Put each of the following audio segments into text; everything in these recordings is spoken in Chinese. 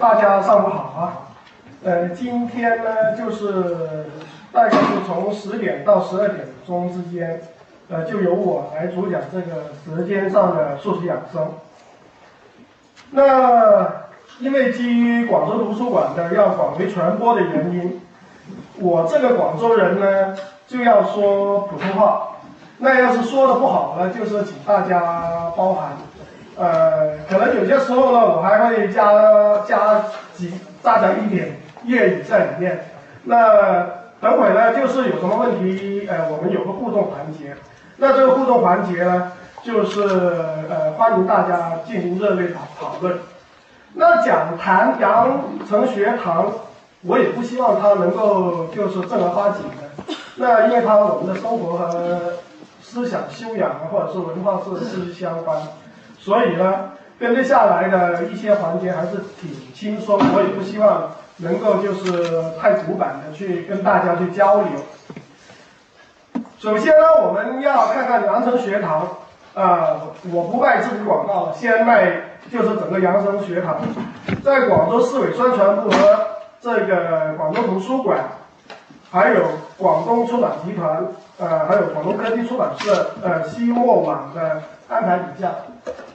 大家上午好啊。呃，今天呢，就是大概是从十点到十二点钟之间，呃，就由我来主讲这个舌尖上的数学养生。那因为基于广州图书馆的要广为传播的原因，我这个广州人呢，就要说普通话。那要是说的不好呢，就是请大家包涵。呃，可能有些时候呢，我还会加加几加上一点粤语在里面。那等会呢，就是有什么问题，呃，我们有个互动环节。那这个互动环节呢，就是呃，欢迎大家进行热烈讨讨论。那讲谈羊城学堂，我也不希望它能够就是正儿八经的。那因为它我们的生活和思想修养啊，或者是文化是息息相关。所以呢，跟着下来的一些环节还是挺轻松，我也不希望能够就是太古板的去跟大家去交流。首先呢，我们要看看阳城学堂，啊，我不卖自己广告，先卖就是整个阳城学堂，在广州市委宣传部和这个广州图书馆，还有广东出版集团，呃，还有广东科技出版社，呃，西墨网的安排底下。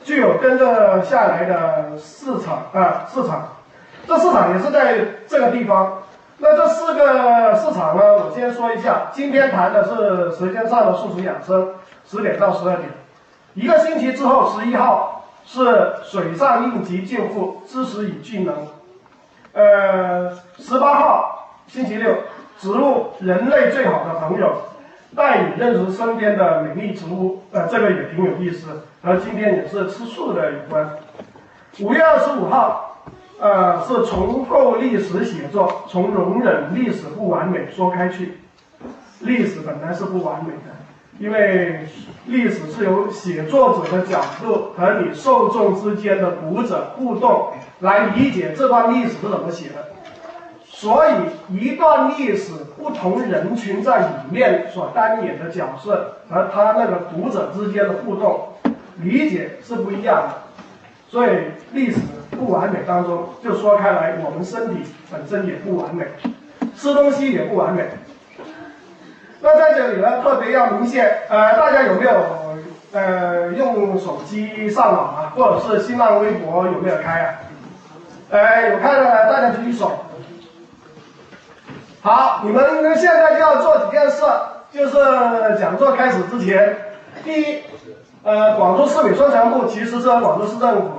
具有跟着下来的市场啊，市场，这市场也是在这个地方。那这四个市场呢，我先说一下。今天谈的是舌尖上的素食养生，十点到十二点。一个星期之后，十一号是水上应急救护，知识与技能。呃，十八号星期六，植物人类最好的朋友。带你认识身边的美丽植物，呃，这个也挺有意思，和今天也是吃素的有关。五月二十五号，呃，是重构历史写作，从容忍历史不完美说开去。历史本来是不完美的，因为历史是由写作者的角度和你受众之间的读者互动来理解这段历史是怎么写的。所以，一段历史不同人群在里面所扮演的角色和他那个读者之间的互动理解是不一样的。所以，历史不完美当中，就说开来，我们身体本身也不完美，吃东西也不完美。那在这里呢，特别要明显，呃，大家有没有呃用手机上网啊，或者是新浪微博有没有开啊？呃，有开的大家举手。好，你们现在就要做几件事，就是讲座开始之前，第一，呃，广州市委宣传部其实是和广州市政府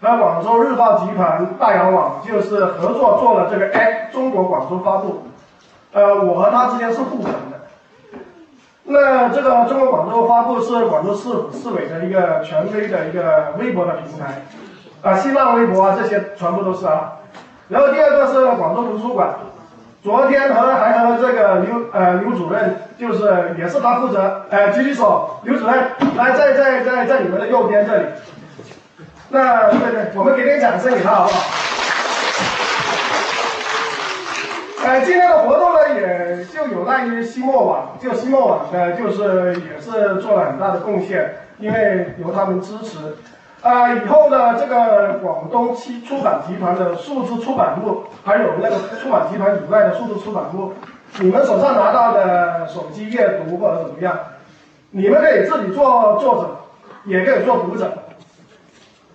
和广州日报集团大洋网就是合作做了这个 A 中国广州发布，呃，我和他之间是互粉的。那这个中国广州发布是广州市市委的一个权威的一个微博的平台，啊，新浪微博啊这些全部都是啊。然后第二个是广州图书馆。昨天和还和这个刘呃刘主任，就是也是他负责，呃举起手，刘主任来在在在在你们的右边这里。那对对，我们给点掌声给他好不好？呃，今天的活动呢，也就有赖于西墨网，就西墨网呢，就是也是做了很大的贡献，因为由他们支持。啊，以后呢，这个广东七出版集团的数字出版物，还有那个出版集团以外的数字出版物，你们手上拿到的手机阅读或者怎么样，你们可以自己做作者，也可以做读者。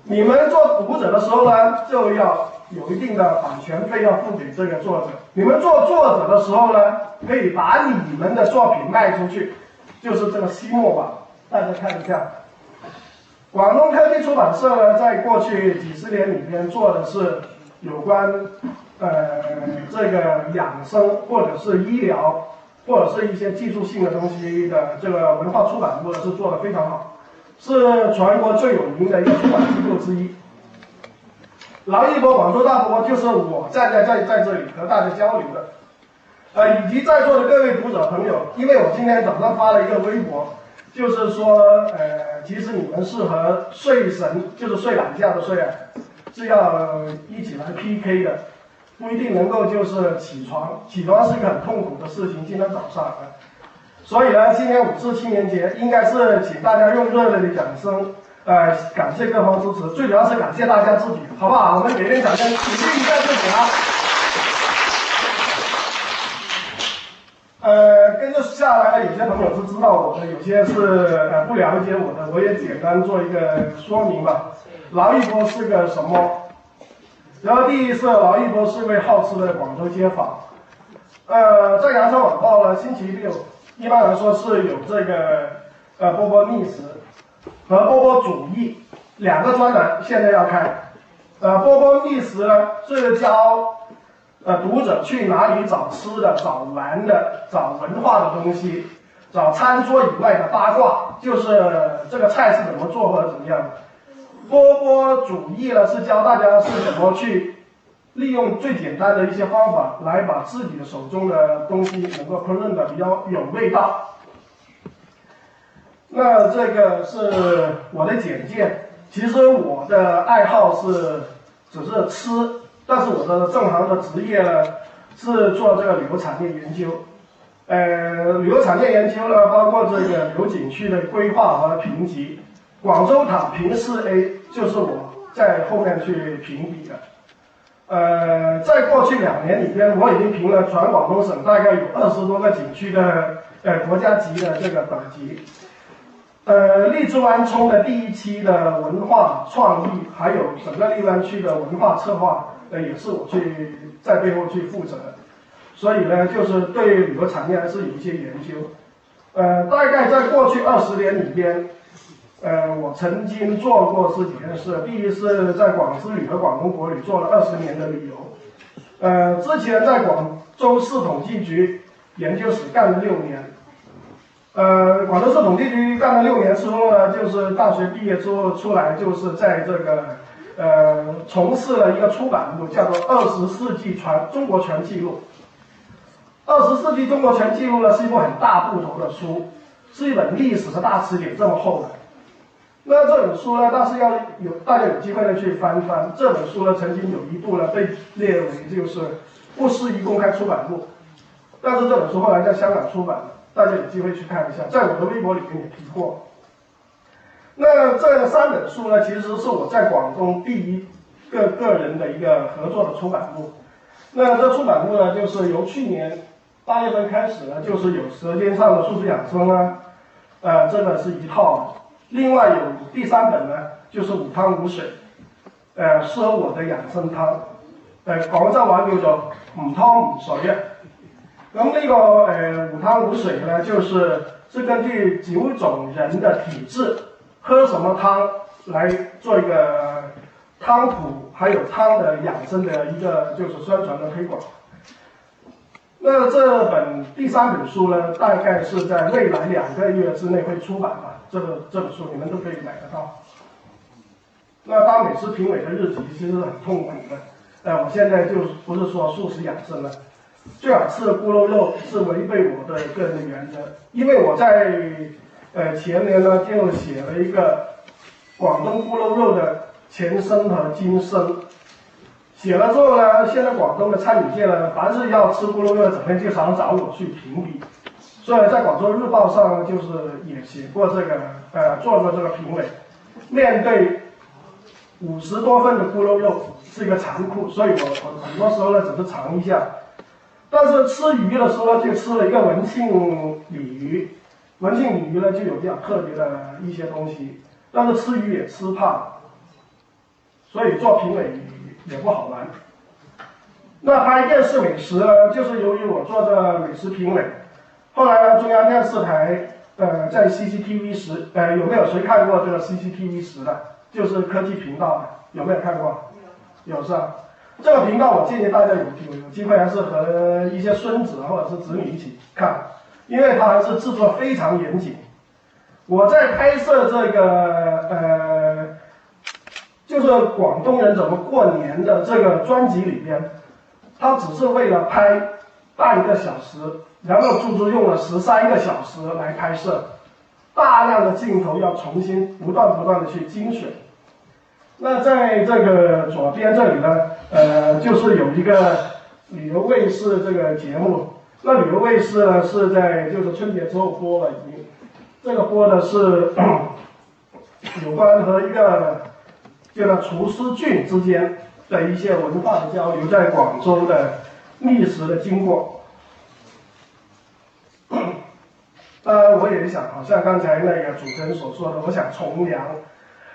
你们做读者的时候呢，就要有一定的版权费要付给这个作者。你们做作者的时候呢，可以把你们的作品卖出去，就是这个西墨网，大家看一下。广东科技出版社呢，在过去几十年里边做的是有关呃这个养生或者是医疗或者是一些技术性的东西的这个文化出版物是做的非常好，是全国最有名的一个出版机构之一。劳一波广州大波就是我站在在在这里和大家交流的，呃，以及在座的各位读者朋友，因为我今天早上发了一个微博。就是说，呃，其实你们是和睡神，就是睡懒觉的睡啊，是要一起来 PK 的，不一定能够就是起床，起床是一个很痛苦的事情。今天早上啊，所以呢，今天五四青年节应该是请大家用热烈的掌声，呃，感谢各方支持，最主要是感谢大家自己，好不好？我们给点掌声，鼓励一下自己啊！呃，跟着下来的有些朋友是知道我的，有些是呃不了解我的，我也简单做一个说明吧。劳一波是个什么？然后第一是劳一波是位好吃的广州街坊。呃，在羊城晚报呢，星期六一般来说是有这个呃波波觅食和波波主义两个专栏，现在要开。呃，波波觅食呢是教。呃，读者去哪里找吃的、找玩的、找文化的东西，找餐桌以外的八卦，就是这个菜是怎么做或者怎么样的。波波主义呢，是教大家是怎么去利用最简单的一些方法，来把自己的手中的东西能够烹饪的比较有味道。那这个是我的简介。其实我的爱好是只是吃。但是我的正行的职业呢，是做这个旅游产业研究，呃，旅游产业研究呢，包括这个旅游景区的规划和评级，广州塔评四 A 就是我在后面去评比的，呃，在过去两年里边，我已经评了全广东省大概有二十多个景区的呃国家级的这个等级，呃，荔枝湾冲的第一期的文化创意，还有整个荔湾区的文化策划。呃，也是我去在背后去负责，所以呢，就是对旅游产业还是有一些研究。呃，大概在过去二十年里边，呃，我曾经做过是几件事。第一是在广之旅和广东国旅做了二十年的旅游，呃，之前在广州市统计局研究室干了六年，呃，广州市统计局干了六年之后呢，就是大学毕业之后出来，就是在这个。呃，从事了一个出版物，叫做《二十世纪全中国全记录》。二十世纪中国全记录呢，是一部很大部头的书，是一本历史的大词典这么厚的。那这本书呢，但是要有大家有机会呢去翻翻。这本书呢，曾经有一度呢被列为就是不适宜公开出版物，但是这本书后来在香港出版了，大家有机会去看一下，在我的微博里面也提过。那这三本书呢，其实是我在广东第一个个人的一个合作的出版物。那这出版物呢，就是由去年八月份开始呢，就是有《舌尖上的素食养生》啊，呃，这个是一套。另外有第三本呢，就是五汤五水，呃，适合我的养生汤。呃，广州话叫做五汤五水。咁呢个呃五汤五水呢，就是是根据九种人的体质。喝什么汤来做一个汤谱，还有汤的养生的一个就是宣传的推广。那这本第三本书呢，大概是在未来两个月之内会出版吧。这个这本书你们都可以买得到。那当美食评委的日子其实是很痛苦的。呃，我现在就不是说素食养生了，最好吃的咕噜肉是违背我的个人原则，因为我在。呃，前年呢就写了一个广东咕噜肉的前身和今生，写了之后呢，现在广东的餐饮界呢，凡是要吃咕噜肉，整天就常找我去评比，所以在广州日报上就是也写过这个，呃，做过这个评委。面对五十多份的咕噜肉是一个残酷，所以我我很多时候呢只是尝一下，但是吃鱼的时候就吃了一个文庆鲤鱼。文庆鲤鱼呢，就有比较特别的一些东西，但是吃鱼也吃怕，所以做评委也不好玩。那拍电视美食呢，就是由于我做这美食评委，后来呢，中央电视台呃在 CCTV 十，呃有没有谁看过这个 CCTV 十的？就是科技频道的，有没有看过？有是吧？这个频道我建议大家有有机会还是和一些孙子或者是子女一起看。因为它还是制作非常严谨。我在拍摄这个呃，就是广东人怎么过年的这个专辑里边，他只是为了拍半个小时，然后足足用了十三个小时来拍摄，大量的镜头要重新不断不断的去精选。那在这个左边这里呢，呃，就是有一个旅游卫视这个节目。那旅游卫视呢，是在就是春节之后播了，已经，这个播的是 有关和一个这个厨师郡之间的一些文化的交流，在广州的历史的经过。当然，我也想，好像刚才那个主持人所说的，我想从良，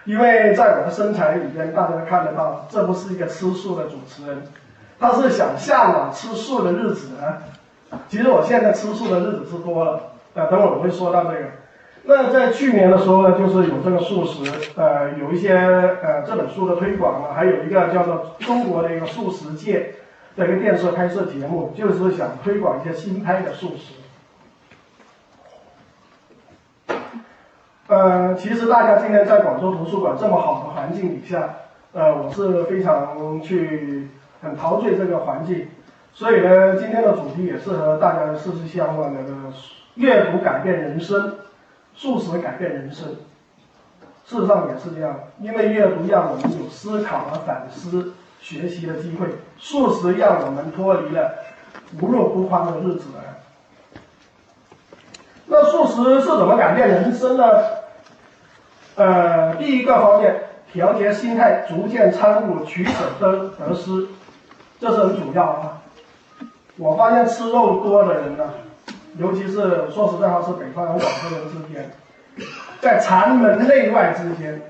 因为在我的身材里边，大家看得到，这不是一个吃素的主持人，他是想向往吃素的日子呢。其实我现在吃素的日子是多了，呃，等会儿我会说到这个。那在去年的时候呢，就是有这个素食，呃，有一些呃这本书的推广啊，还有一个叫做中国的一个素食界的一个电视拍摄节目，就是想推广一些新派的素食。呃，其实大家今天在广州图书馆这么好的环境底下，呃，我是非常去很陶醉这个环境，所以呢，今天的主题也是和大家息息相关的，阅读改变人生，素食改变人生。事实上也是这样，因为阅读让我们有思考和反思、学习的机会，素食让我们脱离了无肉不欢的日子。那素食是怎么改变人生呢？呃，第一个方面，调节心态，逐渐参悟取舍得得失，这是很主要啊。我发现吃肉多的人呢，尤其是说实在话，是北方人、广州人之间，在禅门内外之间，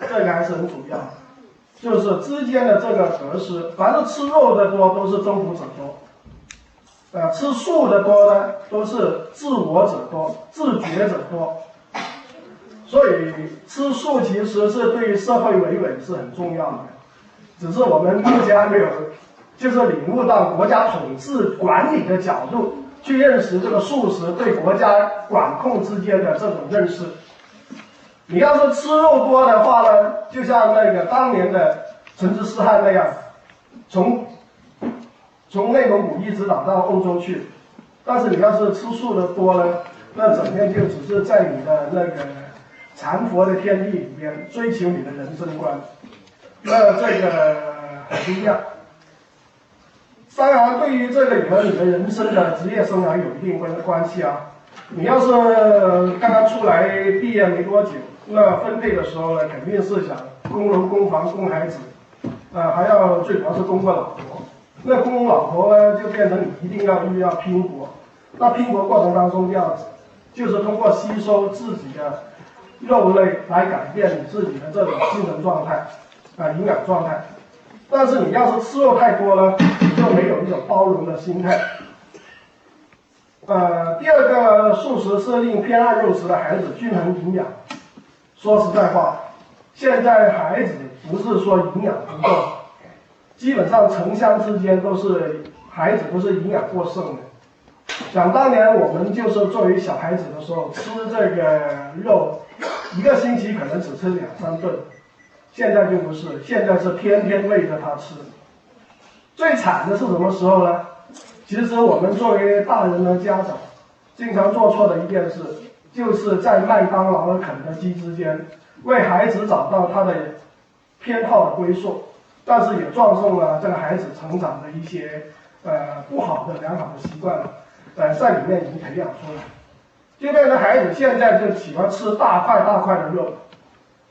这个还是很主要，就是之间的这个得失。凡是吃肉的多，都是征服者多；呃，吃素的多呢，都是自我者多、自觉者多。所以吃素其实是对于社会维稳是很重要的，只是我们目前还没有，就是领悟到国家统治管理的角度去认识这个素食对国家管控之间的这种认识。你要是吃肉多的话呢，就像那个当年的成吉思汗那样，从从内蒙古一直打到欧洲去，但是你要是吃素的多呢，那整天就只是在你的那个。禅佛的天地里面追求你的人生观，那这个很不一样。当然，对于这个也和你的人生的职业生涯有一定关关系啊。你要是刚刚出来毕业没多久，那分配的时候呢，肯定是想供楼、供房、供孩子，呃，还要最主要是供个老婆。那供老婆呢，就变成你一定要又要拼搏。那拼搏过程当中要，就是通过吸收自己的。肉类来改变你自己的这种精神状态，啊，营养状态。但是你要是吃肉太多了，就没有一种包容的心态。呃，第二个素食是令偏爱肉食的孩子均衡营养。说实在话，现在孩子不是说营养不够，基本上城乡之间都是孩子都是营养过剩的。想当年我们就是作为小孩子的时候吃这个肉。一个星期可能只吃两三顿，现在就不是，现在是天天喂着他吃。最惨的是什么时候呢？其实我们作为大人的家长，经常做错的一件事，就是在麦当劳和肯德基之间，为孩子找到他的偏好的归宿，但是也撞送了这个孩子成长的一些呃不好的良好的习惯，呃在里面已经培养出来。就变成孩子现在就喜欢吃大块大块的肉，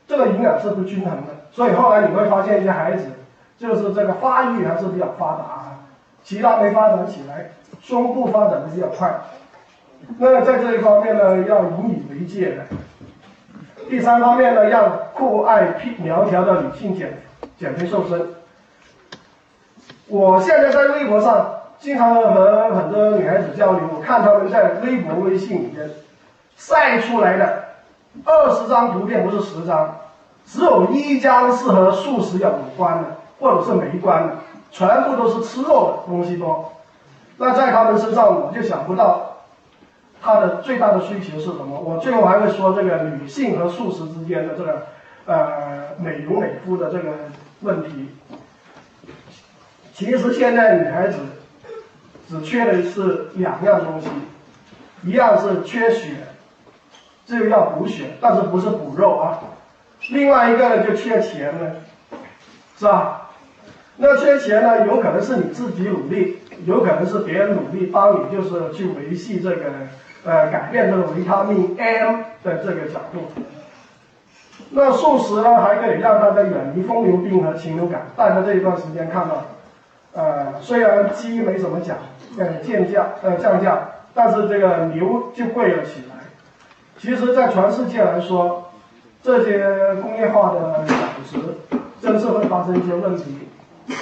这个营养是不均衡的，所以后来你会发现一些孩子，就是这个发育还是比较发达啊，其他没发展起来，胸部发展的比较快，那在这一方面呢，要引以为戒的。第三方面呢，让酷爱苗条的女性减减肥瘦身。我现在在微博上经常和很多女孩子交流，我看她们在微博、微信里面。晒出来的二十张图片不是十张，只有一张是和素食有关的，或者是没关的，全部都是吃肉的东西多。那在他们身上，我就想不到他的最大的需求是什么。我最后还会说这个女性和素食之间的这个呃美容美肤的这个问题。其实现在女孩子只缺的是两样东西，一样是缺血。这个要补血，但是不是补肉啊？另外一个呢，就缺钱了，是吧？那缺钱呢，有可能是你自己努力，有可能是别人努力帮你，就是去维系这个，呃，改变这个维他命 M 的这个角度。那素食呢，还可以让大家远离风流病和禽流感。大家这一段时间看到，呃，虽然鸡没怎么讲，呃，降价，呃，降价，但是这个牛就贵了起来。其实，在全世界来说，这些工业化的养殖，真是会发生一些问题。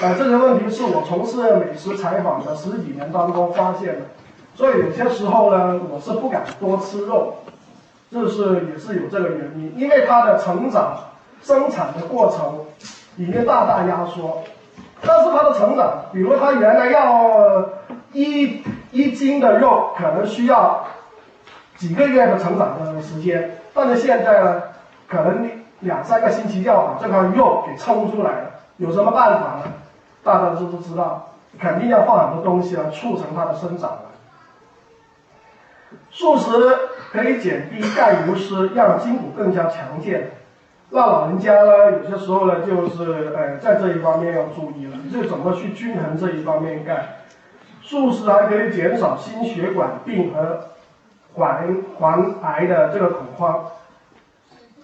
呃，这些问题是我从事美食采访的十几年当中发现的，所以有些时候呢，我是不敢多吃肉。这是也是有这个原因，因为它的成长、生产的过程已经大大压缩，但是它的成长，比如它原来要一一斤的肉，可能需要几个月的成长的时间，但是现在呢，可能两三个星期就要把这块肉给冲出来了。有什么办法呢？大家知不知道？肯定要放很多东西来促成它的生长了。素食可以减低钙流失，让筋骨更加强健。那老人家呢，有些时候呢，就是呃，在这一方面要注意了，就怎么去均衡这一方面钙。素食还可以减少心血管病和环环癌的这个恐慌。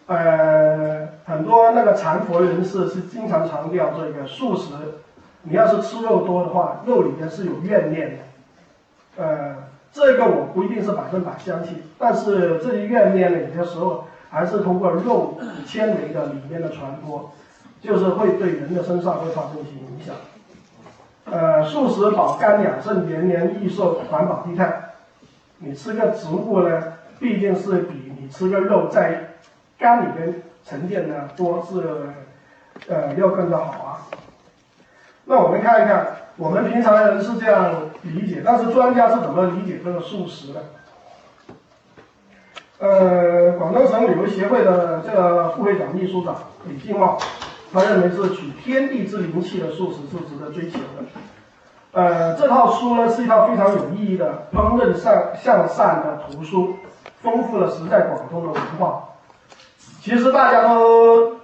呃，很多那个禅佛人士是经常强调这个素食，你要是吃肉多的话，肉里面是有怨念的，呃。这个我不一定是百分百相信，但是这些怨念呢，有些时候还是通过肉纤维的里面的传播，就是会对人的身上会发生一些影响。呃，素食保肝养肾，延年益寿，环保低碳。你吃个植物呢，毕竟是比你吃个肉在肝里面沉淀的多是，呃，要更加好啊。那我们看一看。我们平常人是这样理解，但是专家是怎么理解这个素食的？呃，广东省旅游协会的这个副会长、秘书长李进茂，他认为是取天地之灵气的素食是值得追求的。呃，这套书呢是一套非常有意义的烹饪向向善的图书，丰富了时代广东的文化。其实大家都。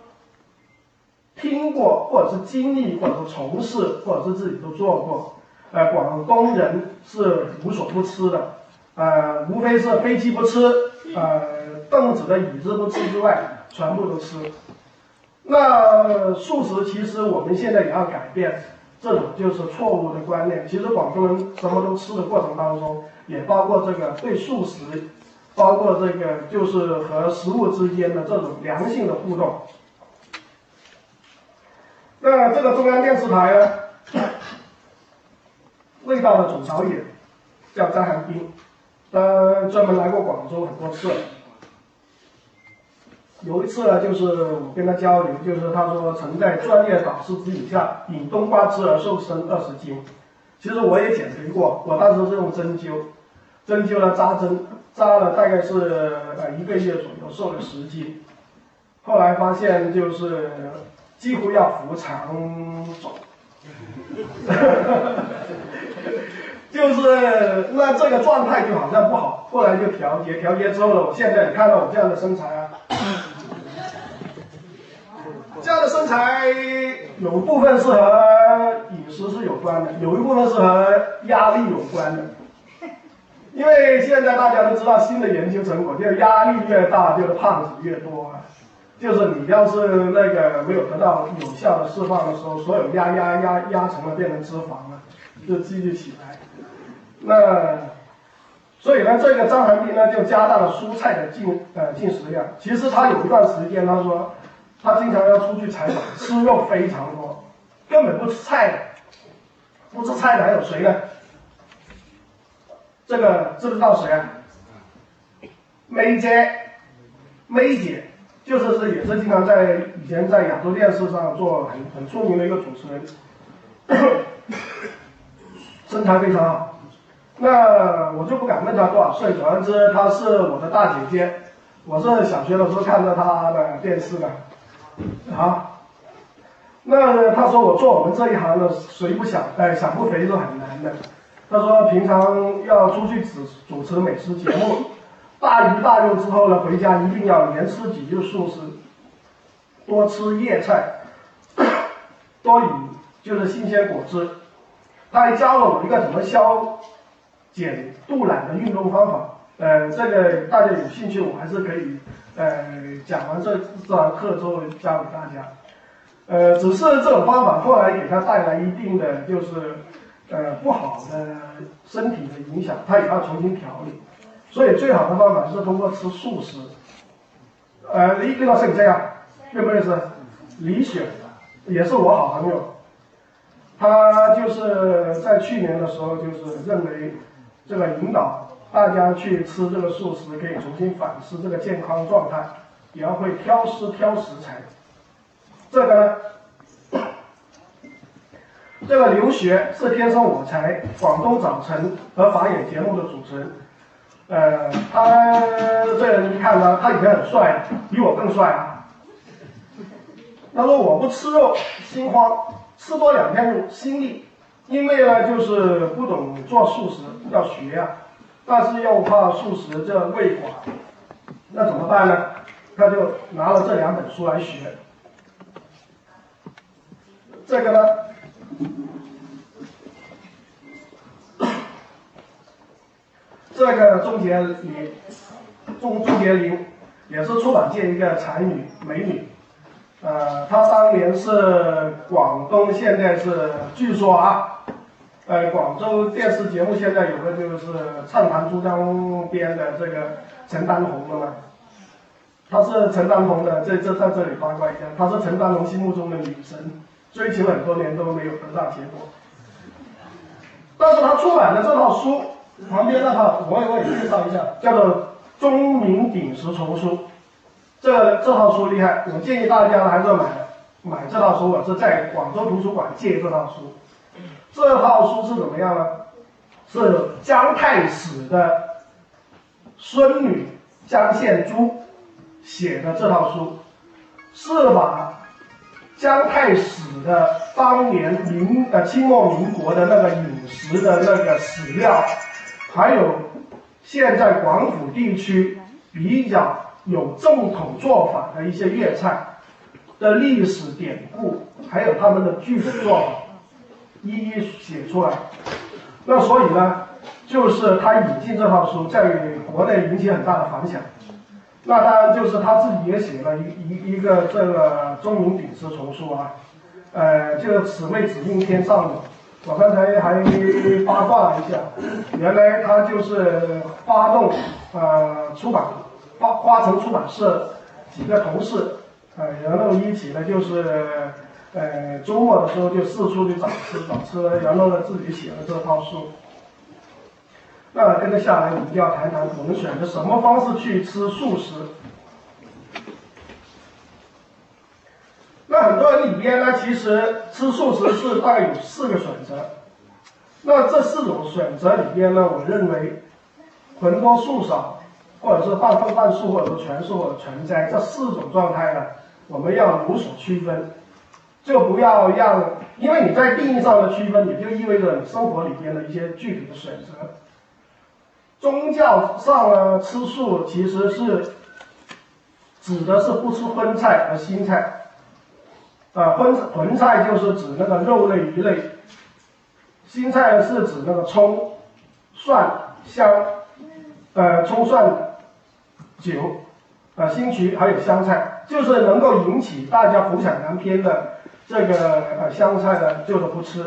听过，或者是经历，或者是从事，或者是自己都做过。呃，广东人是无所不吃的，呃，无非是飞机不吃，呃，凳子的椅子不吃之外，全部都吃。那素食其实我们现在也要改变这种就是错误的观念。其实广东人什么都吃的过程当中，也包括这个对素食，包括这个就是和食物之间的这种良性的互动。那这个中央电视台呢，味道的总导演叫张寒冰，他专门来过广州很多次。有一次呢，就是我跟他交流，就是他说曾在专业导师指引下饮冬瓜汁而瘦身二十斤。其实我也减肥过，我当时是用针灸，针灸呢扎针，扎了大概是呃一个月左右，瘦了十斤。后来发现就是。几乎要扶长走，就是那这个状态就好像不好，后来就调节，调节之后呢，我现在你看到我这样的身材啊，这样的身材有部分是和饮食是有关的，有一部分是和压力有关的，因为现在大家都知道新的研究成果，就是压力越大，就是胖子越多啊。就是你要是那个没有得到有效的释放的时候，所有压压压压成了变成脂肪了，就积聚起来。那所以呢，这个张寒冰呢就加大了蔬菜的进呃进食量。其实他有一段时间，他说他经常要出去采访，吃肉非常多，根本不吃菜的，不吃菜的还有谁呢？这个知不知道谁啊？梅姐，梅姐。就是是也是经常在以前在亚洲电视上做很很出名的一个主持人，身材非常好。那我就不敢问他多少岁，总而言之，她是我的大姐姐。我是小学的时候看到她的电视的，啊，那他说我做我们这一行的，谁不想哎想不肥是很难的。他说平常要出去主主持美食节目。大鱼大肉之后呢，回家一定要连吃几日素食，多吃叶菜，多饮就是新鲜果汁。他还教了我一个怎么消减肚腩的运动方法，呃，这个大家有兴趣，我还是可以呃讲完这这堂课之后教给大家。呃，只是这种方法后来给他带来一定的就是呃不好的身体的影响，他也要重新调理。所以最好的方法是通过吃素食。呃，李李老师你这样认不认识？李雪也是我好朋友，他就是在去年的时候就是认为这个引导大家去吃这个素食，可以重新反思这个健康状态，也要会挑食挑食材。这个呢，这个刘学是天生我材广东早晨和法眼节目的主持人。呃，他这人一看呢，他以前很帅，比我更帅啊。他说我不吃肉心慌，吃多两天肉心力，因为呢就是不懂做素食要学呀，但是又怕素食这胃寡，那怎么办呢？他就拿了这两本书来学。这个呢？这个钟洁玲，钟钟洁玲也是出版界一个才女美女，呃，她当年是广东，现在是据说啊，呃，广州电视节目现在有个就是《畅谈珠江》边的这个陈丹红了嘛，她是陈丹红的，这这在这里八卦一下，她是陈丹红心目中的女神，追求很多年都没有得到结果，但是她出版的这套书。旁边那套我也我也介绍一下，叫做《钟鸣鼎食丛书》，这这套书厉害，我建议大家还是要买买这套书。我是在广州图书馆借这套书，这套书是怎么样呢？是姜太史的孙女姜献珠写的这套书，是把姜太史的当年明呃清末民国的那个饮食的那个史料。还有现在广府地区比较有正统做法的一些粤菜的历史典故，还有他们的具体做法，一一写出来。那所以呢，就是他引进这套书，在国内引起很大的反响。那当然就是他自己也写了一一一个这个《钟鸣鼎食丛书》啊，呃，就是此谓只应天上有。我刚才还八卦了一下，原来他就是发动呃出版花花城出版社几个同事，呃，然后一起呢就是呃周末的时候就四处去找吃找吃，然后呢自己写了这套书。那跟着下来，我们就要谈谈我们选择什么方式去吃素食。那很多人里边呢，其实吃素食是大概有四个选择。那这四种选择里边呢，我认为荤多素少，或者是半荤半素，或者是全素或者全斋，这四种状态呢，我们要有所区分，就不要让，因为你在定义上的区分，也就意味着你生活里边的一些具体的选择。宗教上呢，吃素其实是指的是不吃荤菜和腥菜。啊，荤荤菜就是指那个肉类、鱼类，新菜是指那个葱、蒜、香，呃，葱蒜、酒，啊，新渠还有香菜，就是能够引起大家浮想联翩的这个呃香菜呢，就是不吃。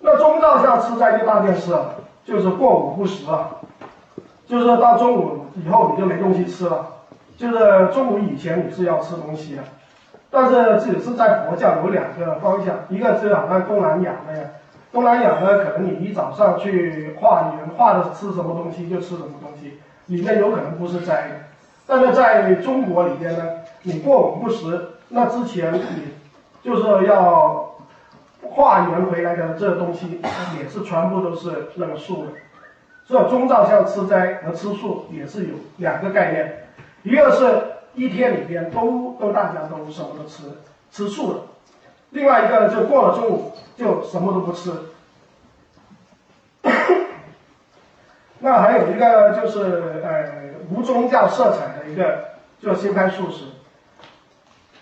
那中道下吃斋就大件事了，就是过午不食了，就是到中午以后你就没东西吃了，就是中午以前你是要吃东西的。但是只是在佛教有两个方向，一个是好像东南亚那样，东南亚呢，可能你一早上去化缘，化的吃什么东西就吃什么东西，里面有可能不是斋。但是在中国里边呢，你过午不食，那之前你就是要化缘回来的这东西，也是全部都是那个素的。所以宗教像吃斋和吃素也是有两个概念，一个是。一天里边都都大家都什么都吃吃素的，另外一个就过了中午就什么都不吃。那还有一个就是呃无宗教色彩的一个就新派素食，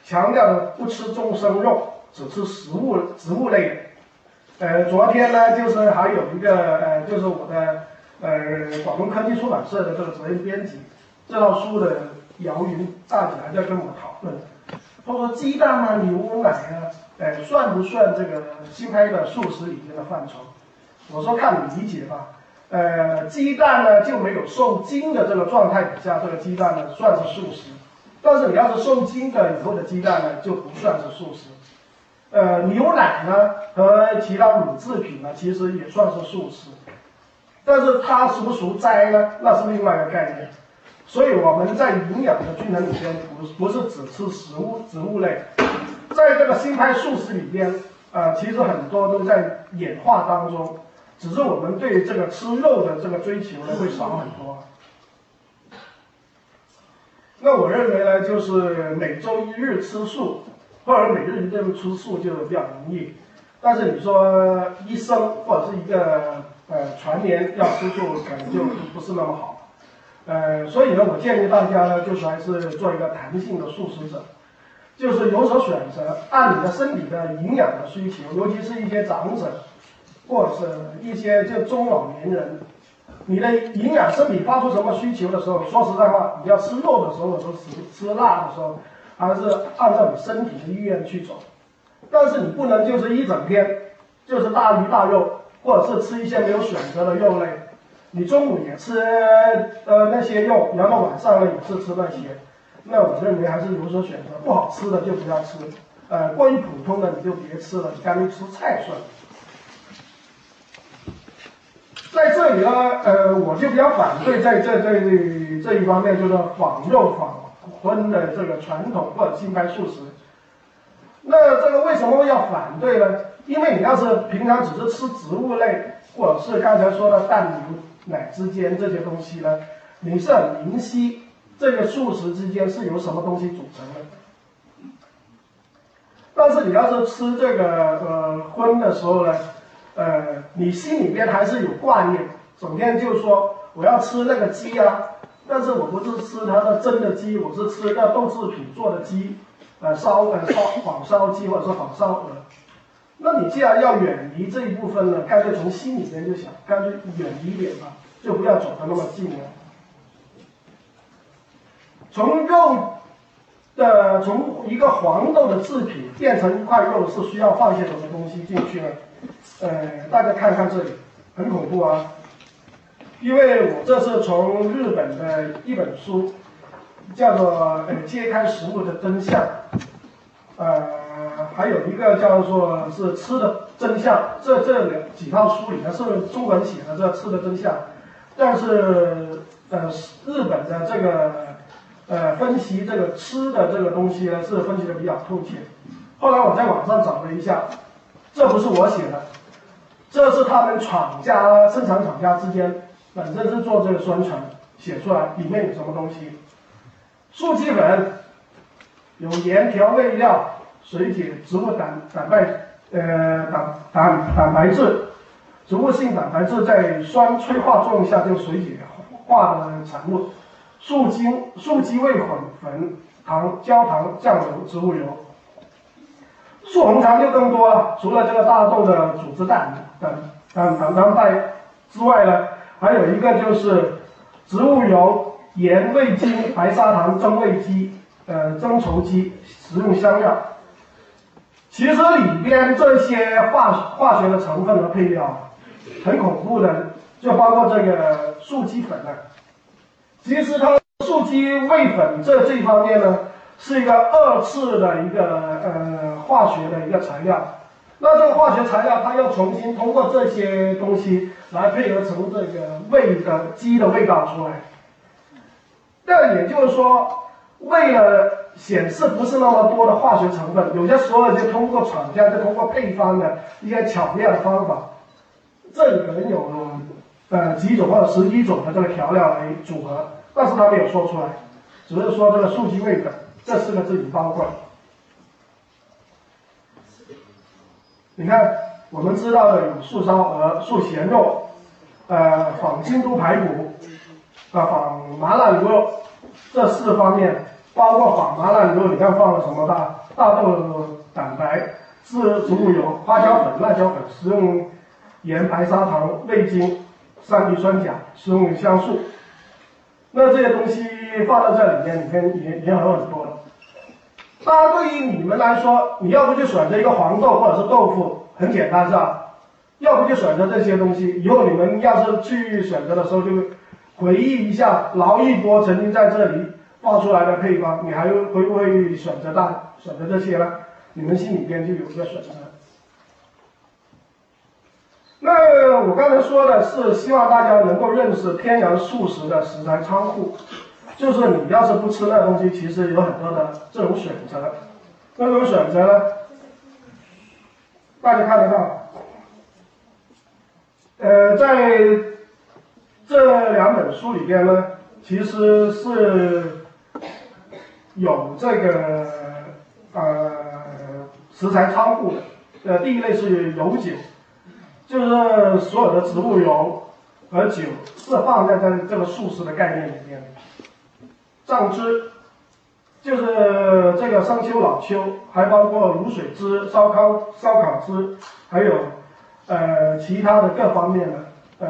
强调的不吃众生肉，只吃食物植物类的。呃，昨天呢就是还有一个呃就是我的呃广东科技出版社的这个责任编辑，这套书的姚云大姐还在跟我讨论，他说鸡蛋啊、牛奶啊，呃算不算这个新开的素食里面的范畴？我说看你理解吧。呃，鸡蛋呢就没有受精的这个状态底下，这个鸡蛋呢算是素食。但是你要是受精的以后的鸡蛋呢，就不算是素食。呃，牛奶呢和其他乳制品呢，其实也算是素食。但是它属不属斋呢？那是另外一个概念。所以我们在营养的均衡里边，不不是只吃食物植物类，在这个新派素食里边，呃，其实很多都在演化当中。只是我们对这个吃肉的这个追求呢会少很多。那我认为呢，就是每周一日吃素，或者每日一顿吃素就比较容易。但是你说医生或者是一个呃全年要吃素，可能就不是那么好。呃，所以呢，我建议大家呢，就是还是做一个弹性的素食者，就是有所选择，按你的身体的营养的需求，尤其是一些长者。或者是一些就中老年人，你的营养身体发出什么需求的时候，说实在话，你要吃肉的时候，或者吃吃辣的时候，还是按照你身体的意愿去走。但是你不能就是一整天就是大鱼大肉，或者是吃一些没有选择的肉类。你中午也吃呃那些肉，然后晚上呢也是吃那些，那我认为还是有所选择。不好吃的就不要吃，呃，过于普通的你就别吃了，你干脆吃菜算了。在这里呢，呃，我就比较反对在这这这一方面，就是仿肉仿荤的这个传统或者新派素食。那这个为什么要反对呢？因为你要是平常只是吃植物类，或者是刚才说的蛋牛奶之间这些东西呢，你是很明晰这个素食之间是由什么东西组成的。但是你要是吃这个呃荤的时候呢？呃，你心里面还是有挂念，整天就说我要吃那个鸡啊，但是我不是吃它的真的鸡，我是吃那豆制品做的鸡，呃烧呃烧仿烧鸡或者是仿烧鹅。那你既然要远离这一部分呢，干脆从心里面就想，干脆远离一点吧，就不要走得那么近了。从肉的从一个黄豆的制品变成一块肉，是需要放些什么东西进去呢？呃，大家看看这里，很恐怖啊！因为我这是从日本的一本书，叫做《呃揭开食物的真相》，呃，还有一个叫做是吃的真相，这这两几套书里面是中文写的这吃的真相，但是呃日本的这个呃分析这个吃的这个东西呢是分析的比较透彻。后来我在网上找了一下，这不是我写的。这是他们厂家生产厂家之间本身是做这个宣传写出来，里面有什么东西？素鸡粉有盐调味料、水解植物蛋蛋白呃蛋蛋蛋白质，植物性蛋白质在酸催化作用下就水解化的产物，素精素鸡味粉粉糖焦糖酱油植物油。素红肠就更多了，除了这个大豆的组织蛋等等等蛋白之外呢，还有一个就是植物油、盐、味精、白砂糖、增味剂、呃增稠剂、食用香料。其实里边这些化化学的成分和配料很恐怖的，就包括这个素鸡粉了。其实它素鸡味粉这这一方面呢。是一个二次的一个呃化学的一个材料，那这个化学材料它要重新通过这些东西来配合成这个味的鸡的味道出来。这也就是说，为了显示不是那么多的化学成分，有些时候就通过厂家就通过配方的一些巧妙的方法，这里可能有呃几种或者十几种的这个调料来组合，但是他没有说出来，只是说这个素鸡味的。这四个字已包括。你看，我们知道的有素烧鹅、素咸肉，呃，仿京都排骨，啊，仿麻辣牛肉，这四个方面，包括仿麻辣牛肉，你看放了什么大大豆蛋白、植植物油、花椒粉、辣椒粉、食用盐、白砂糖、味精，三氯酸钾、食用香素。那这些东西放到这里面，里面也也很很多了。当然，对于你们来说，你要不就选择一个黄豆或者是豆腐，很简单是吧？要不就选择这些东西。以后你们要是去选择的时候，就回忆一下劳逸波曾经在这里爆出来的配方，你还会不会选择大选择这些呢？你们心里边就有一个选择。那我刚才说的是希望大家能够认识天然素食的食材仓库，就是你要是不吃那东西，其实有很多的这种选择。那种选择呢，大家看得到，呃，在这两本书里边呢，其实是有这个呃食材仓库的。呃，第一类是油酒。就是所有的植物油和酒是放在这这个素食的概念里面的，酱汁就是这个生抽、老抽，还包括卤水汁、烧烤烧烤汁，还有呃其他的各方面的，呃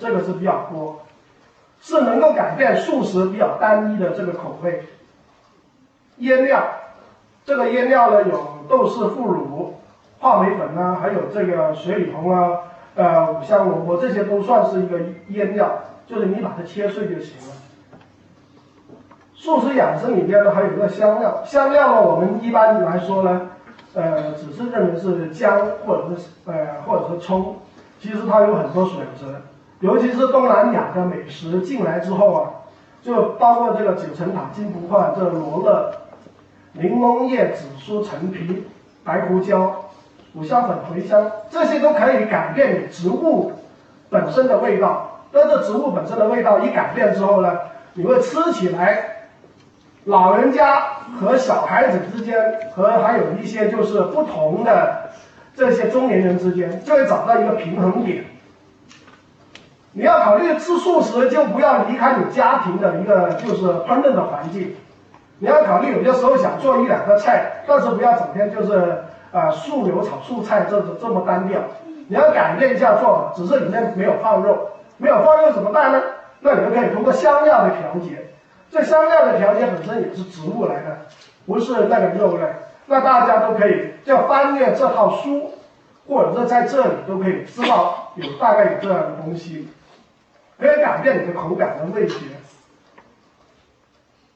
这个是比较多，是能够改变素食比较单一的这个口味。腌料，这个腌料呢有豆豉、腐乳。话梅粉啊，还有这个水里红啊，呃，五香萝卜这些都算是一个腌料，就是你把它切碎就行了。素食养生里边呢，还有一个香料，香料呢，我们一般来说呢，呃，只是认为是姜或者是呃或者是葱，其实它有很多选择，尤其是东南亚的美食进来之后啊，就包括这个九层塔、金不换、这罗勒、柠檬叶、紫苏、陈皮、白胡椒。五香粉、茴香，这些都可以改变你植物本身的味道。那这植物本身的味道一改变之后呢，你会吃起来，老人家和小孩子之间，和还有一些就是不同的这些中年人之间，就会找到一个平衡点。你要考虑吃素食，就不要离开你家庭的一个就是烹饪的环境。你要考虑有些时候想做一两个菜，但是不要整天就是。啊，素油炒素菜这这么单调，你要改变一下做法，只是里面没有放肉，没有放肉怎么办呢？那你们可以通过香料的调节，这香料的调节本身也是植物来的，不是那个肉类。那大家都可以就翻阅这套书，或者是在这里都可以知道有大概有这样的东西，可以改变你的口感和味觉。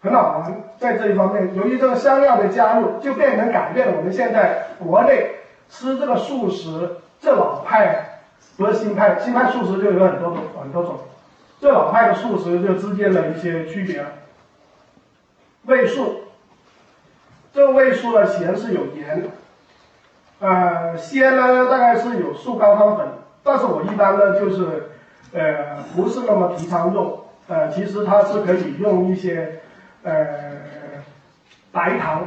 很好玩，在这一方面，由于这个香料的加入，就变成改变了我们现在国内吃这个素食，这老派不是新派，新派素食就有很多种很多种，这老派的素食就之间的一些区别。味素，这个味素的咸是有盐，呃，鲜呢大概是有素高汤粉，但是我一般呢就是，呃，不是那么提倡用，呃，其实它是可以用一些。呃，白糖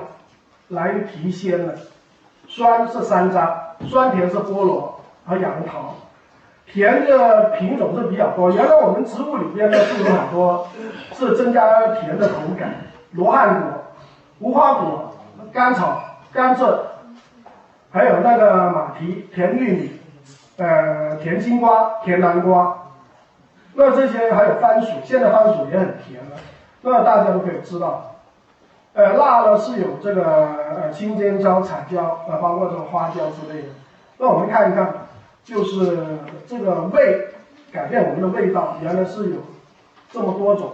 来提鲜的，酸是山楂，酸甜是菠萝和杨桃，甜的品种是比较多。原来我们植物里边呢是有很多是增加甜的口感，罗汉果、无花果、甘草、甘蔗，还有那个马蹄、甜玉米、呃甜青瓜、甜南瓜，那这些还有番薯，现在番薯也很甜了。那大家都可以知道，呃，辣呢是有这个呃青尖椒、彩椒，呃，包括这个花椒之类的。那我们看一看，就是这个味改变我们的味道，原来是有这么多种。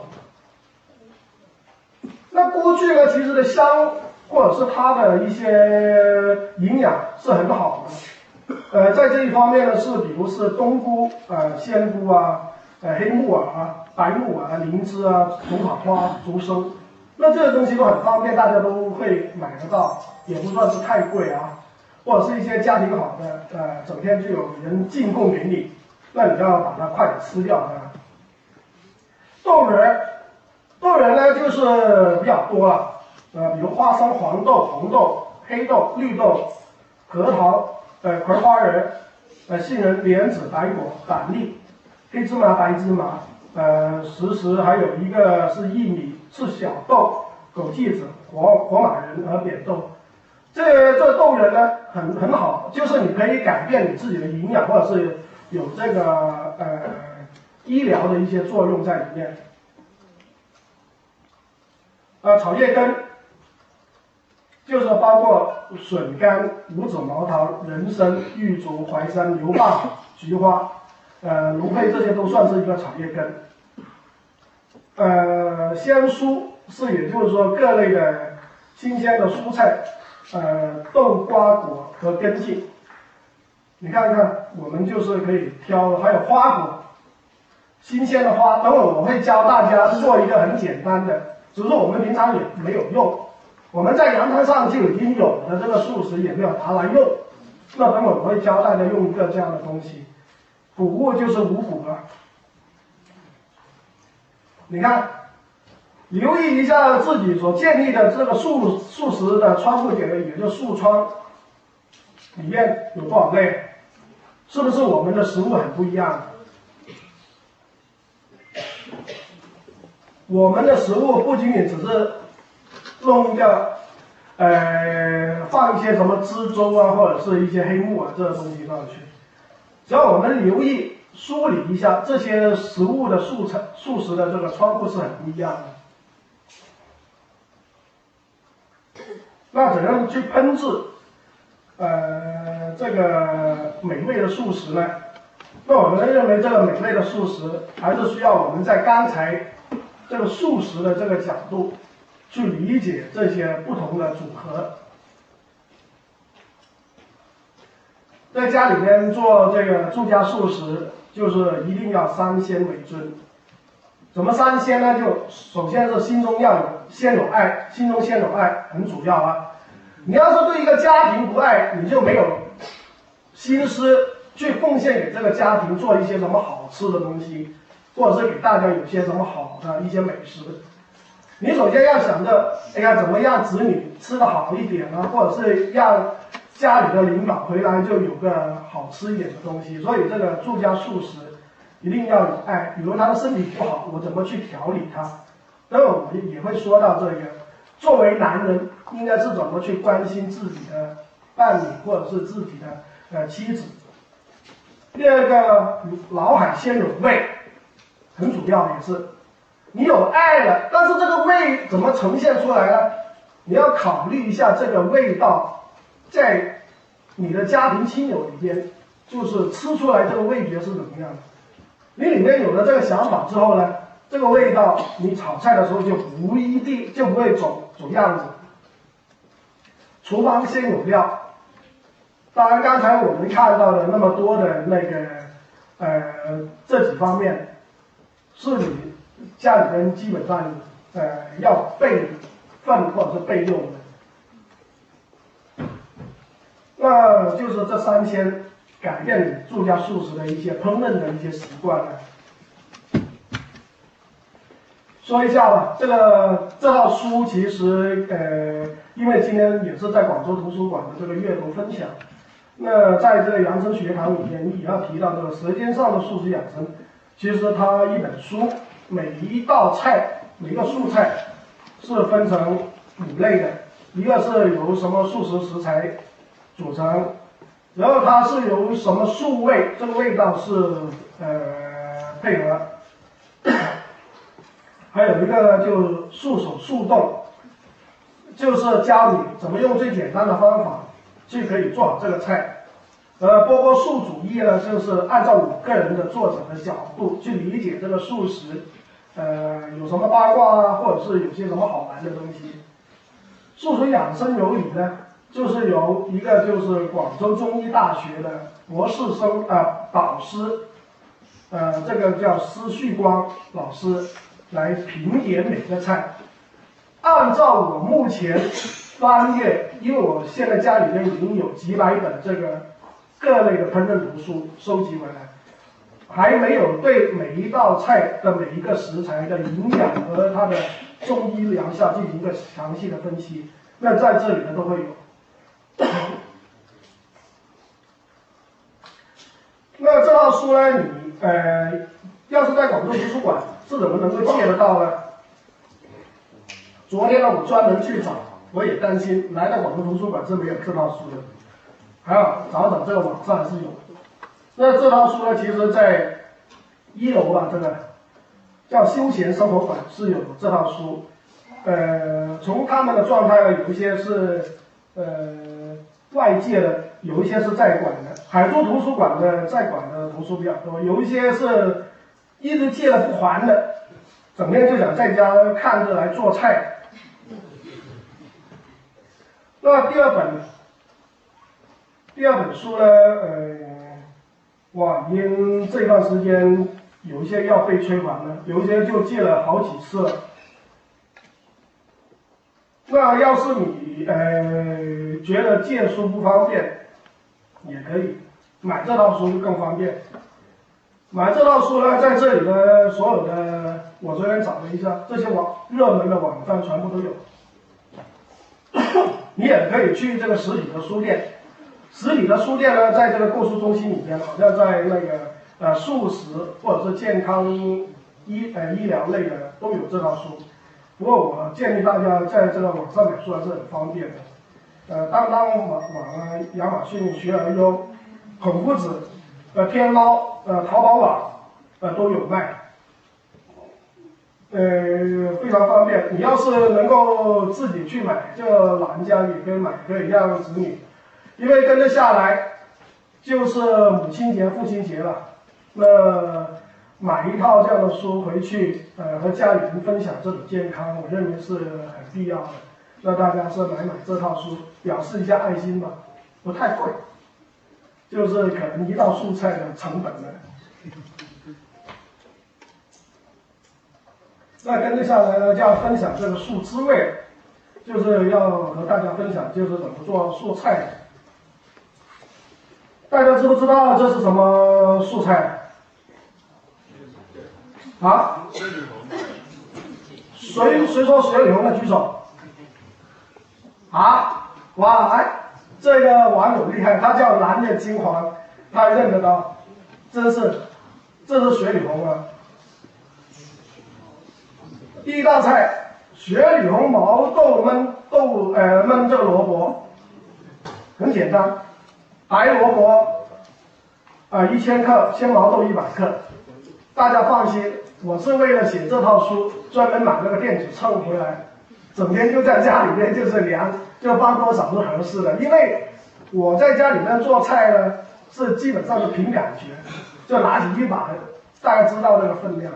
那莴苣呢，其实的香或者是它的一些营养是很好的。呃，在这一方面呢，是比如是冬菇、呃鲜菇啊、呃黑木耳啊。白木耳啊、灵芝啊、虫草花、竹笙，那这些东西都很方便，大家都会买得到，也不算是太贵啊。或者是一些家庭好的，呃，整天就有人进贡给你，那你就要把它快点吃掉啊。豆仁，豆仁呢就是比较多了，呃，比如花生、黄豆、红豆、黑豆、绿豆、核桃、呃，葵花仁、呃，杏仁、莲子、白果、板栗、黑芝麻、白芝麻。呃，实时还有一个是薏米、赤小豆、枸杞子、火火马仁和扁豆。这这豆仁呢，很很好，就是你可以改变你自己的营养，或者是有这个呃医疗的一些作用在里面。呃，草叶根就是包括笋干、五子毛桃、人参、玉竹、淮山、牛蒡、菊花，呃，芦荟这些都算是一个草叶根。呃，鲜蔬是也就是说各类的新鲜的蔬菜，呃，豆瓜果和根茎。你看看，我们就是可以挑，还有花果，新鲜的花。等会我会教大家做一个很简单的，只是我们平常也没有用。我们在阳台上就已经有的这个素食，也没有拿来用。那等会我会教大家用一个这样的东西，谷物就是五谷了。你看，留意一下自己所建立的这个素素食的窗户点位，也就素窗，里面有多少类？是不是我们的食物很不一样？我们的食物不仅仅只是弄掉，呃，放一些什么枝粥啊，或者是一些黑木耳这个东西上去，只要我们留意梳理一下这些食物的素材、素食的这个窗户是很不一样的。那怎样去烹制？呃，这个美味的素食呢？那我们认为这个美味的素食还是需要我们在刚才这个素食的这个角度去理解这些不同的组合。在家里面做这个住家素食，就是一定要三鲜为尊。怎么三鲜呢？就首先是心中要有先有爱，心中先有爱很主要啊。你要是对一个家庭不爱，你就没有心思去奉献给这个家庭做一些什么好吃的东西，或者是给大家有些什么好的一些美食。你首先要想着，哎呀，怎么让子女吃的好一点啊，或者是让家里的领导回来就有个好吃一点的东西。所以这个住家素食一定要有爱。比如他的身体不好，我怎么去调理他？那我们也会说到这个，作为男人。应该是怎么去关心自己的伴侣或者是自己的呃妻子？第二个，老海鲜有味，很主要也是，你有爱了，但是这个味怎么呈现出来呢？你要考虑一下这个味道，在你的家庭亲友里边，就是吃出来这个味觉是怎么样的？你里面有了这个想法之后呢，这个味道你炒菜的时候就不一定就不会走走样子。厨房先有料，当然刚才我们看到的那么多的那个，呃，这几方面，是你家里边基本上，呃，要备份或者是备用的，那就是这三天改变你住家素食的一些烹饪的一些习惯呢。说一下吧，这个这套书其实呃，因为今天也是在广州图书馆的这个阅读分享，那在这个养生学堂里面，你也要提到这个《舌尖上的素食养生》，其实它一本书，每一道菜，每个素菜是分成五类的，一个是由什么素食食材组成，然后它是由什么素味，这个味道是呃配合。还有一个就素手速动，就是教你怎么用最简单的方法就可以做好这个菜。呃，波波素主义呢，就是按照我个人的作者的角度去理解这个素食，呃，有什么八卦啊，或者是有些什么好玩的东西。素食养生有理呢，就是由一个就是广州中医大学的博士生啊导师，呃，这个叫施旭光老师。来评点每个菜，按照我目前翻阅，因为我现在家里面已经有几百本这个各类的烹饪图书收集回来，还没有对每一道菜的每一个食材的营养和它的中医疗效进行一个详细的分析。那在这里呢都会有。那这套书呢，你呃，要是在广州图书馆。是怎么能够借得到呢？昨天呢，我专门去找，我也担心来到广州图书馆是没有这套书的，还好找找这个网上是有。那这套书呢，其实在一楼吧，这个叫休闲生活馆是有这套书。呃，从他们的状态呢，有一些是呃外界的，有一些是在管的。海珠图书馆的在管的图书比较多，有一些是一直借了不还的，整天就想在家看着来做菜。那第二本，第二本书呢？呃，哇，因这段时间有一些要被催还了，有一些就借了好几次了。那要是你呃觉得借书不方便，也可以买这套书更方便。买这套书呢，在这里的所有的，我昨天找了一下，这些网热门的网站全部都有。你也可以去这个实体的书店，实体的书店呢，在这个购书中心里面，好像在那个呃素食或者是健康医呃医疗类的都有这套书。不过我建议大家在这个网上买书还是很方便的，呃，当当网网，亚马逊、学而优、孔夫子、呃天猫、呃淘宝网，呃都有卖，呃非常方便。你要是能够自己去买，就老人家也可以买，可以让子女，因为跟着下来就是母亲节、父亲节了，那。买一套这样的书回去，呃，和家里人分享这种健康，我认为是很必要的。那大家是买买这套书，表示一下爱心吧，不太贵，就是可能一道素菜的成本呢。那跟着下来呢，就要分享这个素滋味，就是要和大家分享就是怎么做素菜。大家知不知道这是什么素菜？啊？谁谁说水里红的举手？啊？哇！哎，这个网友厉害，他叫蓝的金黄，他认得到，这是，这是雪里红啊！第一道菜，雪里红毛豆焖豆呃焖这个萝卜，很简单，白萝卜啊一千克，鲜毛豆一百克，大家放心。我是为了写这套书，专门买了个电子秤回来，整天就在家里面就是量，就放多少是合适的。因为我在家里面做菜呢，是基本上是凭感觉，就拿起一把，大概知道那个分量。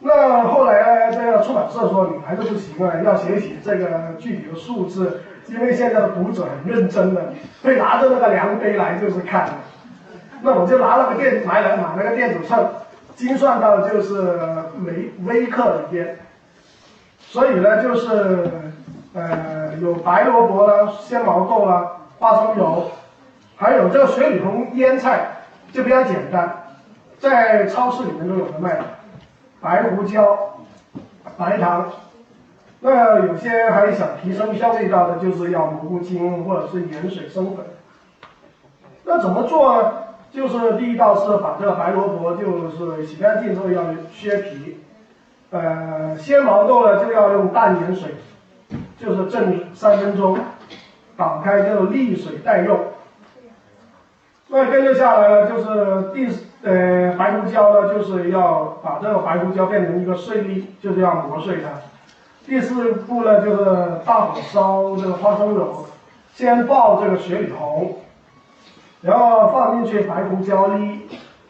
那后来呢，这个出版社说你还是不行啊，要写写这个具体的数字，因为现在的读者很认真的，会拿着那个量杯来就是看。那我就拿了个电，买了买了个电子秤。精算到就是每微克里边，所以呢，就是呃有白萝卜啦、鲜毛豆啦、花生油，还有这个水里红腌菜，就比较简单，在超市里面都有的卖。白胡椒、白糖，那有些还想提升一下味道的，就是要蘑菇精或者是盐水生粉。那怎么做呢？就是第一道是把这个白萝卜就是洗干净之后要削皮，呃，鲜毛豆呢就要用淡盐水，就是蒸三分钟，打开就沥水待用。那跟着下来呢，就是第呃白胡椒呢，就是要把这个白胡椒变成一个碎粒，就是要磨碎它。第四步呢，就是大火烧这个花生油，先爆这个雪里红。然后放进去白胡椒粒，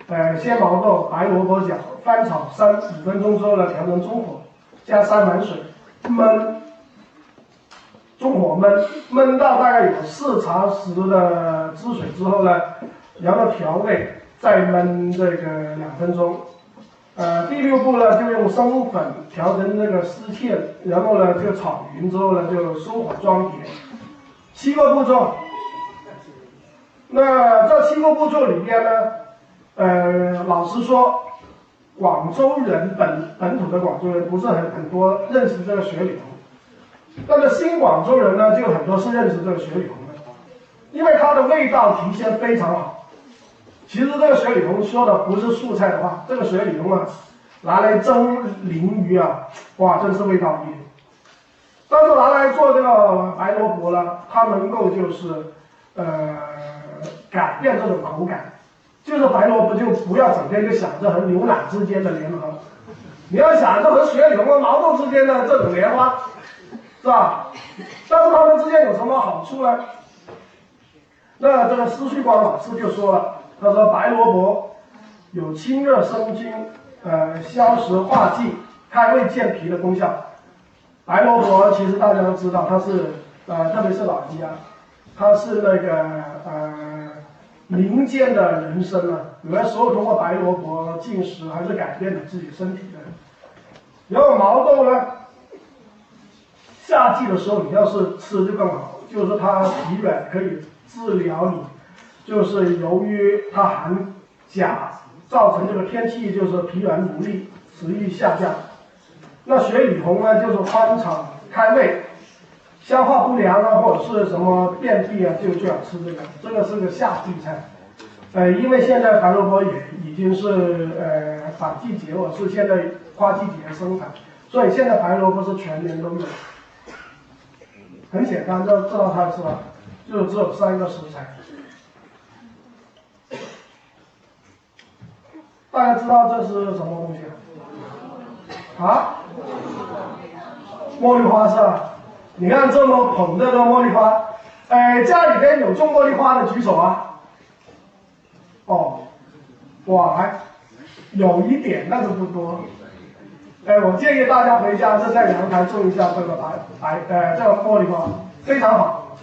呃，鲜毛豆、白萝卜角，翻炒三五分钟之后呢，调成中火，加三碗水焖，中火焖，焖到大概有四茶匙的汁水之后呢，然后调味，再焖这个两分钟。呃，第六步呢，就用生粉调成这个丝芡，然后呢就炒匀之后呢，就收火装碟。七个步骤。那这七个步骤里边呢，呃，老实说，广州人本本土的广州人不是很很多认识这个雪里红，但是新广州人呢，就很多是认识这个雪里红的，因为它的味道提鲜非常好。其实这个雪里红说的不是素菜的话，这个雪里红啊，拿来蒸鲮鱼啊，哇，真是味道一流。但是拿来做这个白萝卜呢，它能够就是，呃。改变这种口感，就是白萝卜就不要整天就想着和牛奶之间的联合，你要想着和血流和毛豆之间的这种莲花，是吧？但是它们之间有什么好处呢？那这个施旭光老师就说了，他说白萝卜有清热生津、呃消食化积、开胃健脾的功效。白萝卜其实大家都知道，它是呃特别是老人家，它是那个呃民间的人参啊，有的时候通过白萝卜进食还是改变了自己身体的。然后毛豆呢，夏季的时候你要是吃就更好，就是它疲软可以。治疗你，就是由于它含钾，造成这个天气就是疲软无力，食欲下降。那雪里红呢，就是宽敞开胃，消化不良啊或者是什么便秘啊，就最好吃这个。这个是个夏季菜，呃，因为现在白萝卜也已经是呃反季节或者是现在花季节生产，所以现在白萝卜是全年都有。很简单，这这道菜是吧？就只有三个食材，大家知道这是什么东西啊？茉莉花是吧？你看这么捧着的茉莉花，哎，家里边有种茉莉花的举手啊？哦，哇，还有一点，但是不多。哎，我建议大家回家是在阳台种一下这个白白呃这个茉莉花，非常好。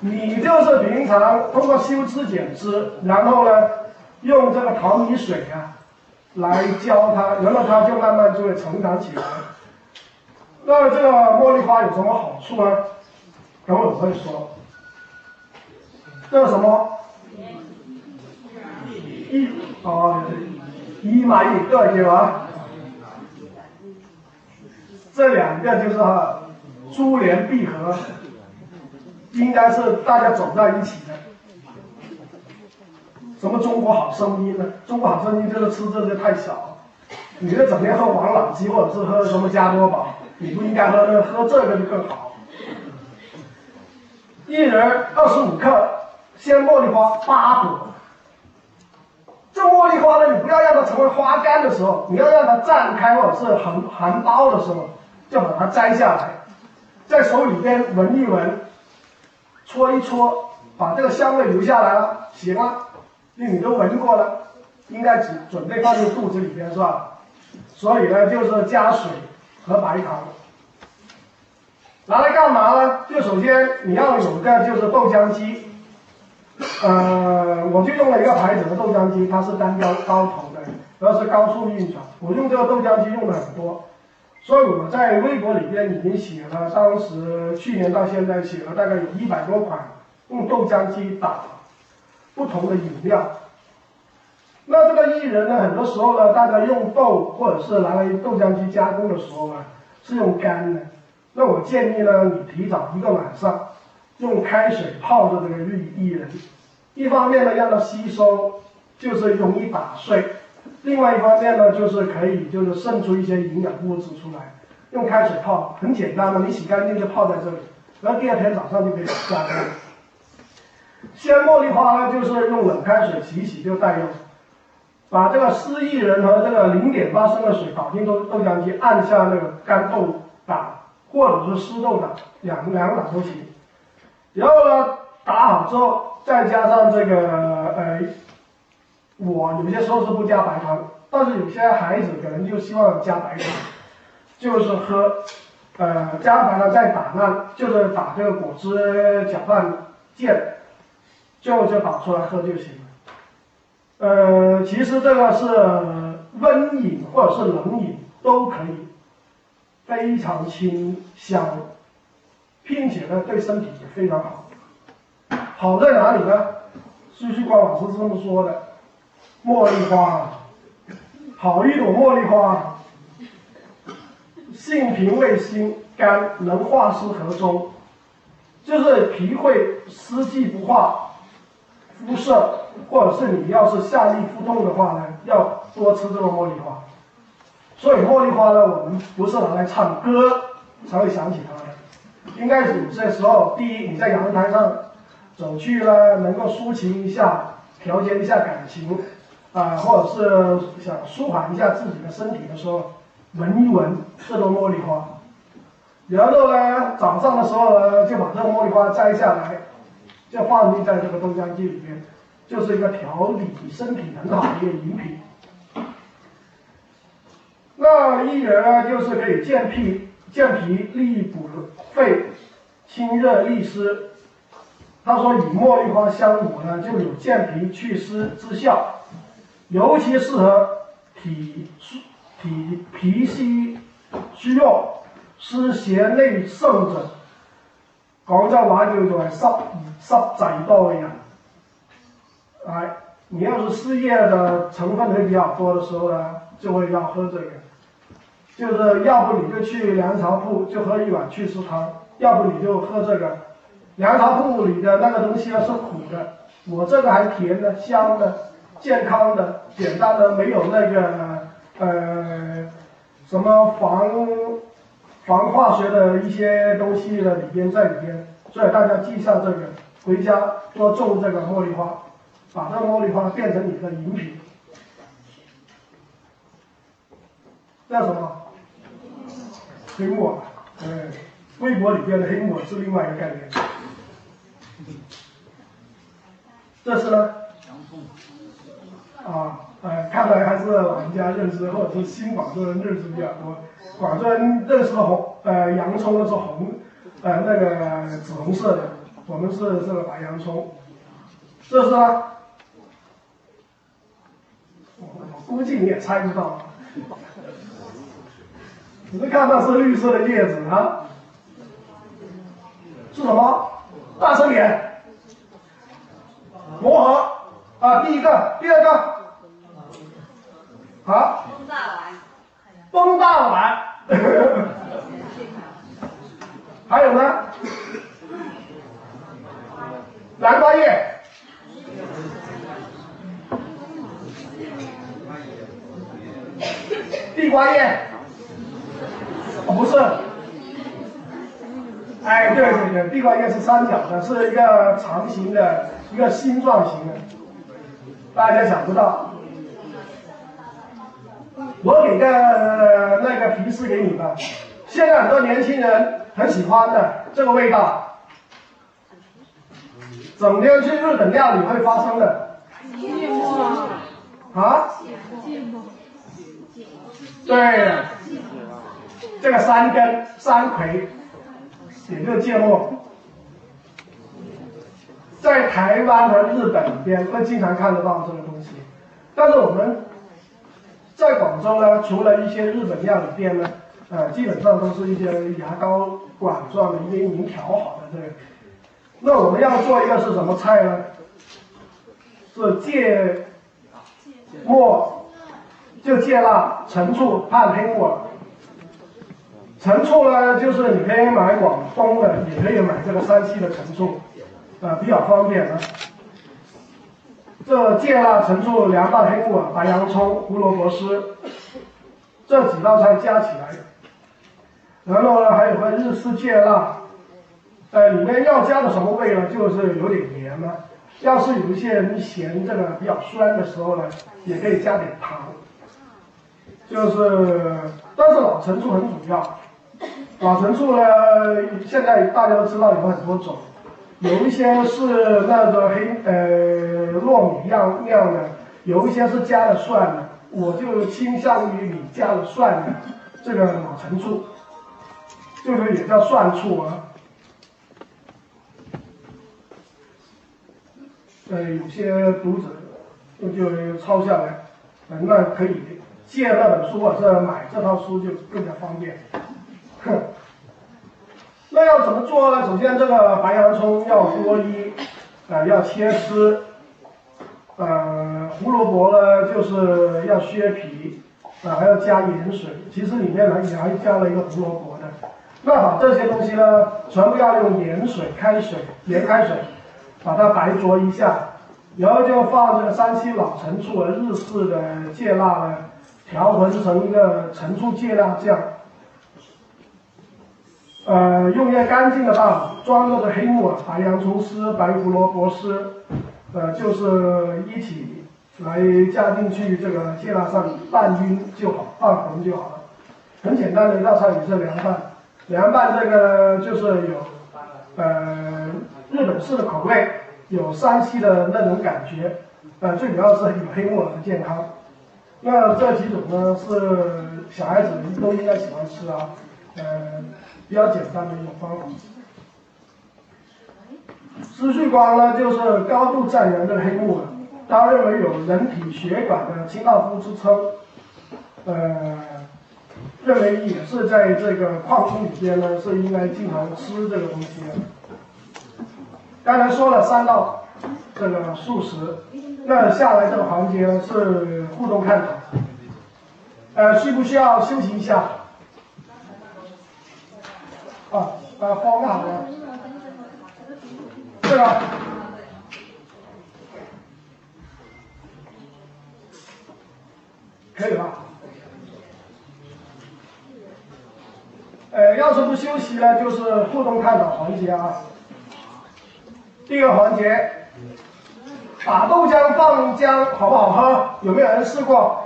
你就是平常通过修枝剪枝，然后呢，用这个淘米水啊，来浇它，然后它就慢慢就会成长起来。那这个茉莉花有什么好处呢？等会我会说。这是什么？一哦，一嘛一个对吧？这两个就是珠联璧合。应该是大家走在一起的。什么中国好声音呢？中国好声音就是吃这些太少，你这整天喝王老吉或者是喝什么加多宝，你不应该喝，喝这个就更好。一人二十五克鲜茉莉花八朵。这茉莉花呢，你不要让它成为花干的时候，你要让它绽开或者是含含苞的时候，就把它摘下来，在手里边闻一闻。搓一搓，把这个香味留下来了，行了，那你都闻过了，应该只准备放进肚子里边是吧？所以呢，就是加水和白糖，拿来干嘛呢？就首先你要有个就是豆浆机，呃，我就用了一个牌子的豆浆机，它是单标高头的，然后是高速运转，我用这个豆浆机用了很多。所以我在微博里边已经写了，当时去年到现在写了大概有一百多款用豆浆机打不同的饮料。那这个薏仁呢，很多时候呢，大家用豆或者是拿来豆浆机加工的时候啊，是用干的。那我建议呢，你提早一个晚上用开水泡着这个薏薏仁，一方面呢让它吸收，就是容易打碎。另外一方面呢，就是可以就是渗出一些营养物质出来，用开水泡很简单的，你洗干净就泡在这里，然后第二天早上就可以加工。鲜茉莉花呢，就是用冷开水洗洗就带用，把这个湿薏仁和这个零点八升的水倒进豆豆浆机，按下那个干豆打或者是湿豆打，两两打都行。然后呢，打好之后再加上这个呃。我有些时候是不加白糖，但是有些孩子可能就希望加白糖，就是喝，呃，加白糖再打那，就是打这个果汁搅拌键，就就打出来喝就行。呃，其实这个是温饮或者是冷饮都可以，非常清香，并且呢对身体也非常好。好在哪里呢？苏旭光老师是这么说的。茉莉花，好一朵茉莉花，性平味辛甘，能化湿和中，就是脾会湿气不化，肤色或者是你要是下利腹痛的话呢，要多吃这个茉莉花。所以茉莉花呢，我们不是拿来唱歌才会想起它的，应该是有些时候，第一你在阳台上走去了，能够抒情一下。调节一下感情，啊，或者是想舒缓一下自己的身体的时候，闻一闻这个茉莉花。然后呢，早上的时候呢，就把这个茉莉花摘下来，就放进在这个豆浆机里面，就是一个调理身体很好的一个饮品。那薏仁呢，就是可以健脾、健脾利补肺、清热利湿。他说以茉莉花香抹呢，就有健脾祛湿之效，尤其适合体体脾虚虚弱、湿邪内盛者。广州话叫做湿湿滯多嘅人。哎，你要是湿液的成分会比较多的时候呢，就会要喝这个。就是要不你就去凉茶铺就喝一碗祛湿汤，要不你就喝这个。凉茶铺里的那个东西呢是苦的，我这个还甜的、香的、健康的、简单的，没有那个呃什么防防化学的一些东西的里边在里边，所以大家记下这个，回家多种这个茉莉花，把这个茉莉花变成你的饮品，叫什么？黑墨，嗯，微博里边的黑墨是另外一个概念。这是呢？啊，呃，看来还是老人家认识，或者是新广州人认识比较多。广州人认识的红，呃，洋葱是红，呃，那个紫红色的，我们是这个白洋葱。这是啊？我估计你也猜不到，只是看到是绿色的叶子啊，是什么？大声点！磨合啊，第一个，第二个，好。风大碗。风大碗。还有呢？南瓜叶。地瓜叶。不是。哎，对对对，地瓜叶是三角的，是一个长形的，一个星状形的，大家想不到。我给个那个提示给你吧，现在很多年轻人很喜欢的这个味道，整天去日本料理会发生的。芥末。啊？对，这个山根、山葵。也就是芥末，在台湾和日本边会经常看得到这个东西，但是我们在广州呢，除了一些日本料理店呢，呃，基本上都是一些牙膏管状的，一些已经调好的这个。那我们要做一个是什么菜呢？是芥末，就芥辣、陈醋、和黑木耳。陈醋呢，就是你可以买广东的，也可以买这个山西的陈醋，呃，比较方便的。这芥辣、陈醋、凉拌黑木耳、白洋葱、胡萝卜丝，这几道菜加起来，然后呢，还有个日式芥辣，呃，里面要加的什么味呢？就是有点盐呢。要是有一些人嫌这个比较酸的时候呢，也可以加点糖。就是，但是老陈醋很主要。老陈醋呢，现在大家都知道有很多种，有一些是那个黑呃糯米样酿的，有一些是加了蒜的，我就倾向于你加了蒜的这个老陈醋，就是也叫蒜醋啊。呃，有些读者就就抄下来，那可以借那本书或者买这套书就更加方便。哼 那要怎么做呢？首先，这个白洋葱要剥衣，呃，要切丝，呃，胡萝卜呢就是要削皮，啊，还要加盐水。其实里面呢也还加了一个胡萝卜的。那把这些东西呢，全部要用盐水、开水、盐开水，把它白灼一下，然后就放这个山西老陈醋和日式的芥辣呢，调混成一个陈醋芥辣酱。呃，用一个干净的大碗装着的黑木耳、白洋葱丝、白胡萝卜丝，呃，就是一起来加进去这个芥辣上拌匀就好，拌浑就好了。很简单的一道菜也是凉拌，凉拌这个就是有呃日本式的口味，有山西的那种感觉，呃，最主要是有黑木耳的健康。那这几种呢是小孩子们都应该喜欢吃啊，呃，比较简单的一种方法。丝旭光呢，就是高度赞扬的黑木耳，他认为有人体血管的清道夫之称，呃，认为也是在这个矿物里边呢，是应该经常吃这个东西的。刚才说了三道这个素食，那下来这个环节呢是互动探讨，呃，需不需要休息一下？啊，呃，方案呢？这个可以吧？呃，要是不休息呢，就是互动探讨环节啊。第一个环节，把豆浆放姜好不好喝？有没有人试过？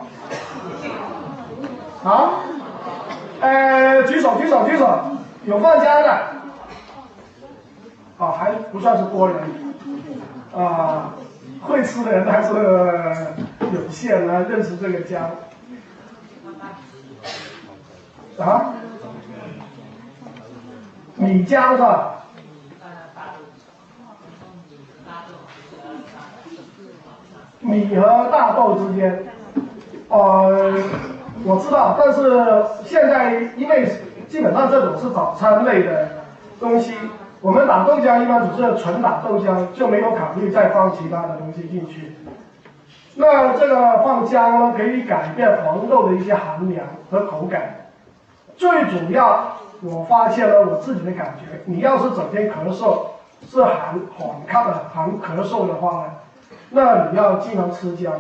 啊？呃，举手举手举手，有放姜的。啊，还不算是多人，啊，会吃的人还是有限呢。认识这个姜，啊，米浆是吧？米和大豆之间，呃，我知道，但是现在因为基本上这种是早餐类的东西。我们打豆浆一般只是纯打豆浆，就没有考虑再放其他的东西进去。那这个放姜呢，可以改变黄豆的一些寒凉和口感。最主要，我发现了我自己的感觉，你要是整天咳嗽，是寒缓抗的寒咳嗽的话呢，那你要经常吃姜。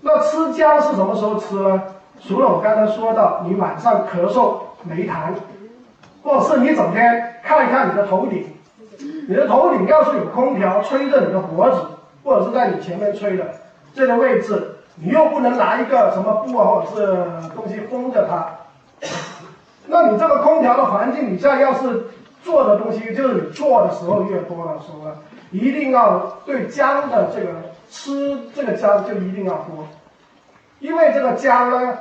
那吃姜是什么时候吃呢？除了我刚才说到，你晚上咳嗽没痰。或是你整天看一看你的头顶，你的头顶要是有空调吹着你的脖子，或者是在你前面吹的这个位置，你又不能拿一个什么布啊或者是东西封着它，那你这个空调的环境底下，要是做的东西，就是你做的时候越多的时候，一定要对姜的这个吃这个姜就一定要多，因为这个姜呢，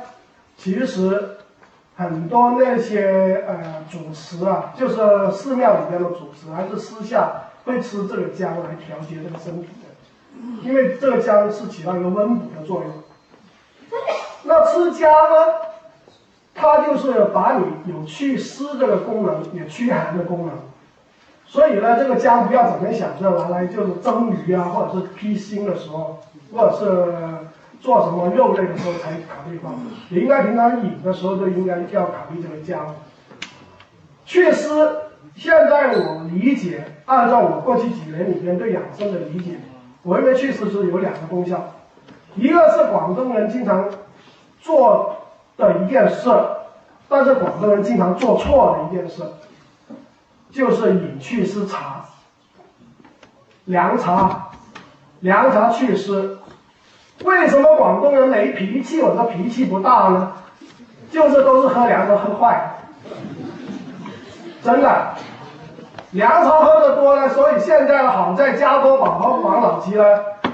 其实。很多那些呃主持啊，就是寺庙里边的主持，还是私下会吃这个姜来调节这个身体的，因为这个姜是起到一个温补的作用。那吃姜呢，它就是把你有祛湿这个功能，也驱寒的功能。所以呢，这个姜不要整天想着拿来就是蒸鱼啊，或者是披腥的时候，或者是。做什么肉类的时候才考虑放，你应该平常饮的时候就应该要考虑这个姜。祛湿，现在我理解，按照我过去几年里边对养生的理解，我认为祛湿是有两个功效，一个是广东人经常做的一件事，但是广东人经常做错的一件事，就是饮祛湿茶，凉茶，凉茶祛湿。为什么广东人没脾气？我说脾气不大呢，就是都是喝凉茶喝坏，真的，凉茶喝的多呢，所以现在好在加多宝和王老吉呢，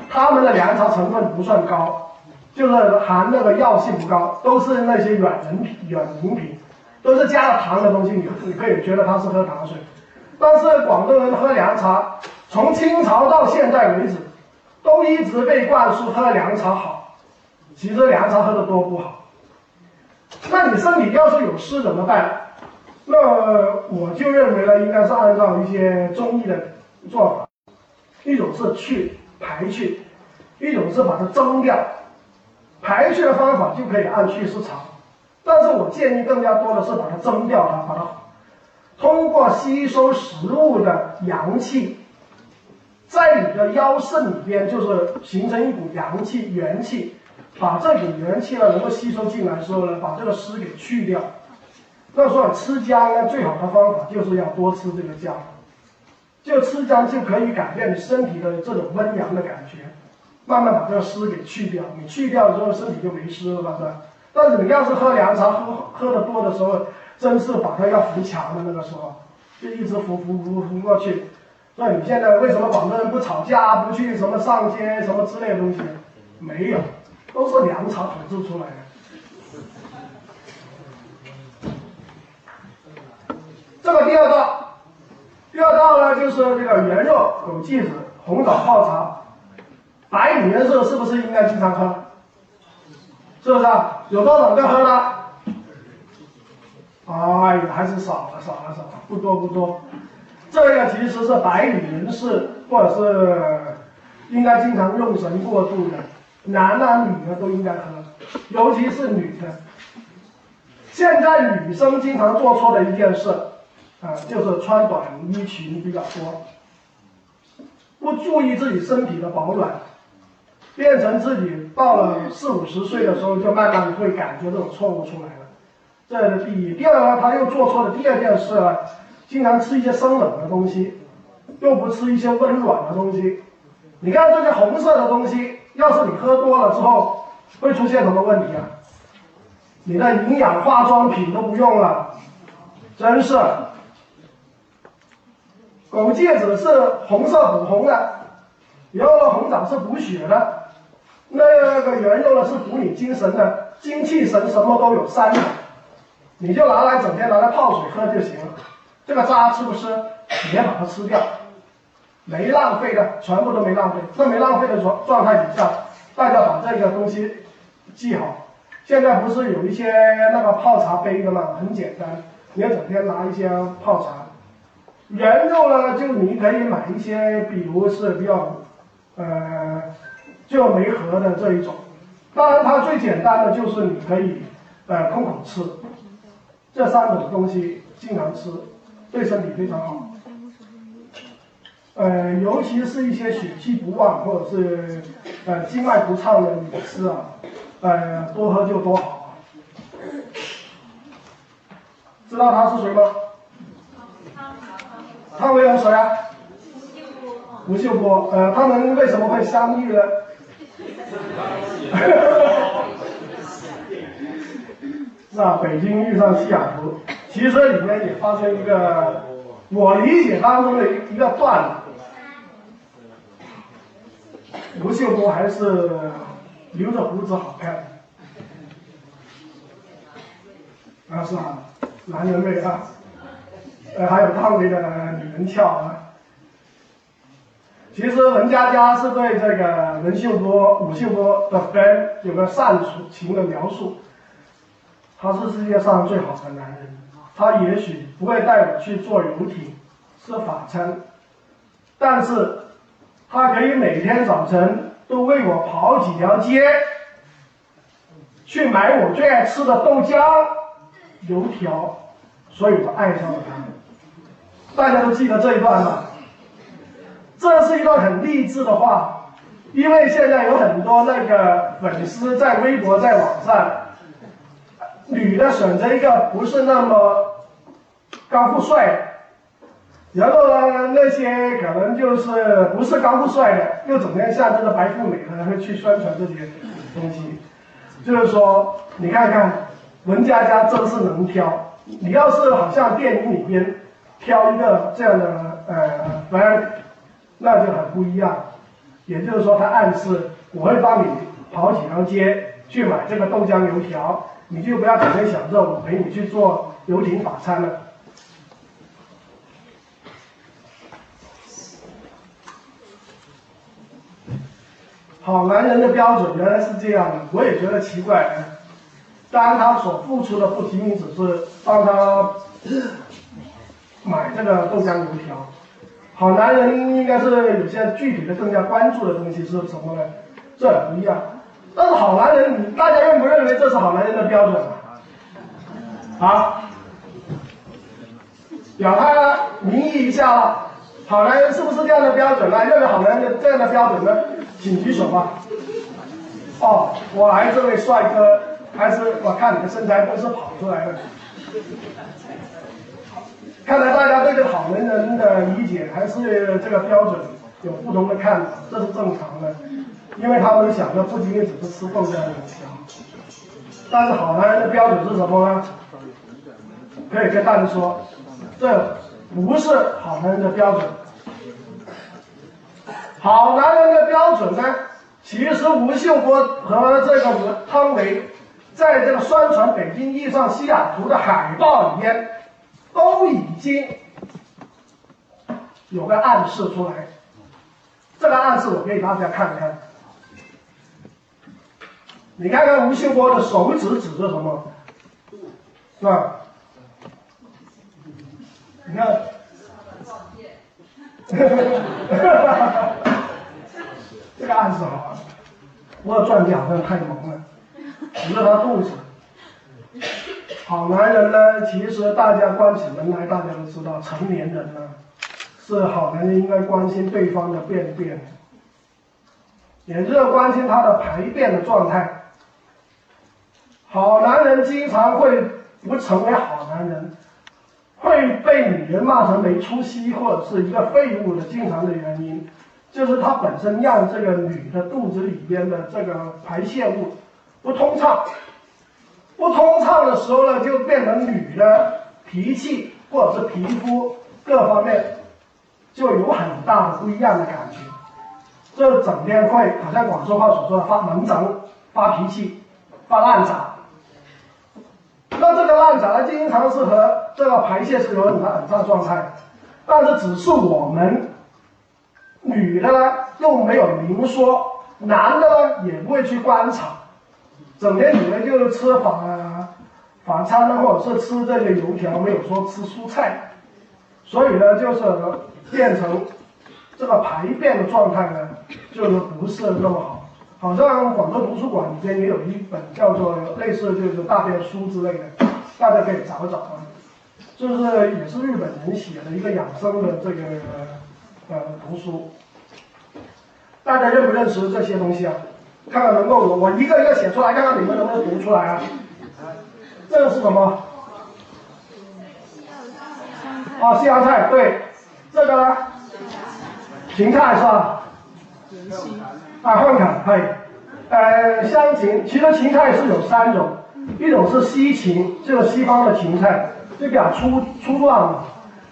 他们的凉茶成分不算高，就是含那个药性不高，都是那些软人品、软饮品，都是加了糖的东西，你你可以觉得它是喝糖水，但是广东人喝凉茶，从清朝到现在为止。都一直被灌输喝凉茶好，其实凉茶喝的多不好。那你身体要是有湿怎么办？那我就认为呢，应该是按照一些中医的做法，一种是去排去，一种是把它蒸掉。排去的方法就可以按祛湿茶，但是我建议更加多的是把它蒸掉它，把它通过吸收食物的阳气。在你的腰肾里边，就是形成一股阳气、元气，把这股元气呢能够吸收进来的时候呢，把这个湿给去掉。那说吃姜呢，最好的方法就是要多吃这个姜。就吃姜就可以改变你身体的这种温阳的感觉，慢慢把这个湿给去掉。你去掉之后，身体就没湿了嘛，是吧？但是你要是喝凉茶喝喝的多的时候，真是把它要扶墙的那个时候，就一直扶扶扶扶过去。那你现在为什么广东人不吵架，不去什么上街什么之类的东西？没有，都是凉茶统治出来的。这个第二道，第二道呢就是这个圆肉、枸杞子、红枣泡茶。白女人是是不是应该经常喝？是不是？有多少个喝呢？哎呀，还是少了，少了，少了，不多不多。这个其实是白女人士或者是应该经常用神过度的，男的女的都应该喝，尤其是女的。现在女生经常做错的一件事。啊，就是穿短衣裙比较多，不注意自己身体的保暖，变成自己到了四五十岁的时候，就慢慢会感觉这种错误出来了。这是第一。第二呢，他又做错了第二件事，经常吃一些生冷的东西，又不吃一些温暖的东西。你看这些红色的东西，要是你喝多了之后，会出现什么问题啊？你的营养化妆品都不用了，真是。枸杞子是红色补红的，然后呢，红枣是补血的，那个圆肉呢是补你精神的，精气神什么都有三的，你就拿来整天拿来泡水喝就行了。这个渣吃不吃？别把它吃掉，没浪费的，全部都没浪费。在没浪费的状状态底下，大家把这个东西记好。现在不是有一些那个泡茶杯的吗？很简单，你要整天拿一些泡茶。原肉呢，就你可以买一些，比如是比较，呃，就没核的这一种。当然，它最简单的就是你可以，呃，空口吃。这三种东西经常吃，对身体非常好。呃，尤其是一些血气不旺或者是，呃，经脉不畅的女士啊，呃，多喝就多好。知道他是谁吗？汤唯有谁啊？吴秀波。呃，他们为什么会相遇呢？是啊，北京遇上西雅图，其实里面也发生一个我理解当中的一一个段子。吴秀波还是留着胡子好看。啊，是啊，男人味啊。呃，还有汤唯的女人俏啊。其实文佳佳是对这个文秀波、武秀波的 friend 有个煽情的描述。他是世界上最好的男人，他也许不会带我去坐游艇、吃法餐，但是他可以每天早晨都为我跑几条街，去买我最爱吃的豆浆、油条，所以我爱上了他。大家都记得这一段吗？这是一段很励志的话，因为现在有很多那个粉丝在微博、在网上，女的选择一个不是那么高富帅，然后呢，那些可能就是不是高富帅的，又整天像这个白富美的会去宣传这些东西，就是说，你看看文佳佳真是能挑，你要是好像电影里边。挑一个这样的呃，反正那就很不一样。也就是说，他暗示我会帮你跑几条街去买这个豆浆油条，你就不要整天想着我陪你去做游艇法餐了。好男人的标准原来是这样的，我也觉得奇怪。当，他所付出的不仅仅只是帮他。买这个豆浆油条，好男人应该是有些具体的更加关注的东西是什么呢？这不一样。但是好男人，大家认不认为这是好男人的标准啊？啊？表态民意一下了，好男人是不是这样的标准呢？认为好男人的这样的标准呢？请举手吧。哦，我来这位帅哥，还是我看你的身材都是跑出来的。看来大家对这个好男人的理解还是这个标准有不同的看法，这是正常的，因为他们想的不仅仅只是吃豆浆油条。但是好男人的标准是什么呢？可以跟大家说，这不是好男人的标准。好男人的标准呢，其实吴秀波和这个汤唯，在这个宣传北京遇上西雅图的海报里面，都已经有个暗示出来。这个暗示我给大家看看。你看看吴秀波的手指指着什么？是吧？你看，这个暗示好，我转脚好像太萌了，指着他肚子。好男人呢，其实大家关起门来，大家都知道，成年人呢，是好男人应该关心对方的便便，也就是关心他的排便的状态。好男人经常会不成为好男人，会被女人骂成没出息或者是一个废物的经常的原因，就是他本身让这个女的肚子里边的这个排泄物不通畅，不通畅的时候呢，就变成女的脾气或者是皮肤各方面就有很大的不一样的感觉，就整天会好像广州话所说的发闷整、发脾气、发烂渣。那这个烂仔呢，经常是和这个排泄是有很大很大状态，但是只是我们女的呢又没有明说，男的呢也不会去观察，整天以为就是吃法法餐呢，或者是吃这些油条，没有说吃蔬菜，所以呢就是变成这个排便的状态呢，就是不是那么好。好像广州图书馆里边也有一本叫做类似就是大便书之类的，大家可以找一找啊。就是也是日本人写的一个养生的这个呃图书。大家认不认识这些东西啊？看看能够我一个一个写出来，看看你们能不能读出来啊？这个是什么？啊，西洋菜对，这个呢？芹菜是吧？啊，换卡，可以。呃，香芹，其实芹菜是有三种，一种是西芹，就是西方的芹菜，就比较粗粗壮嘛。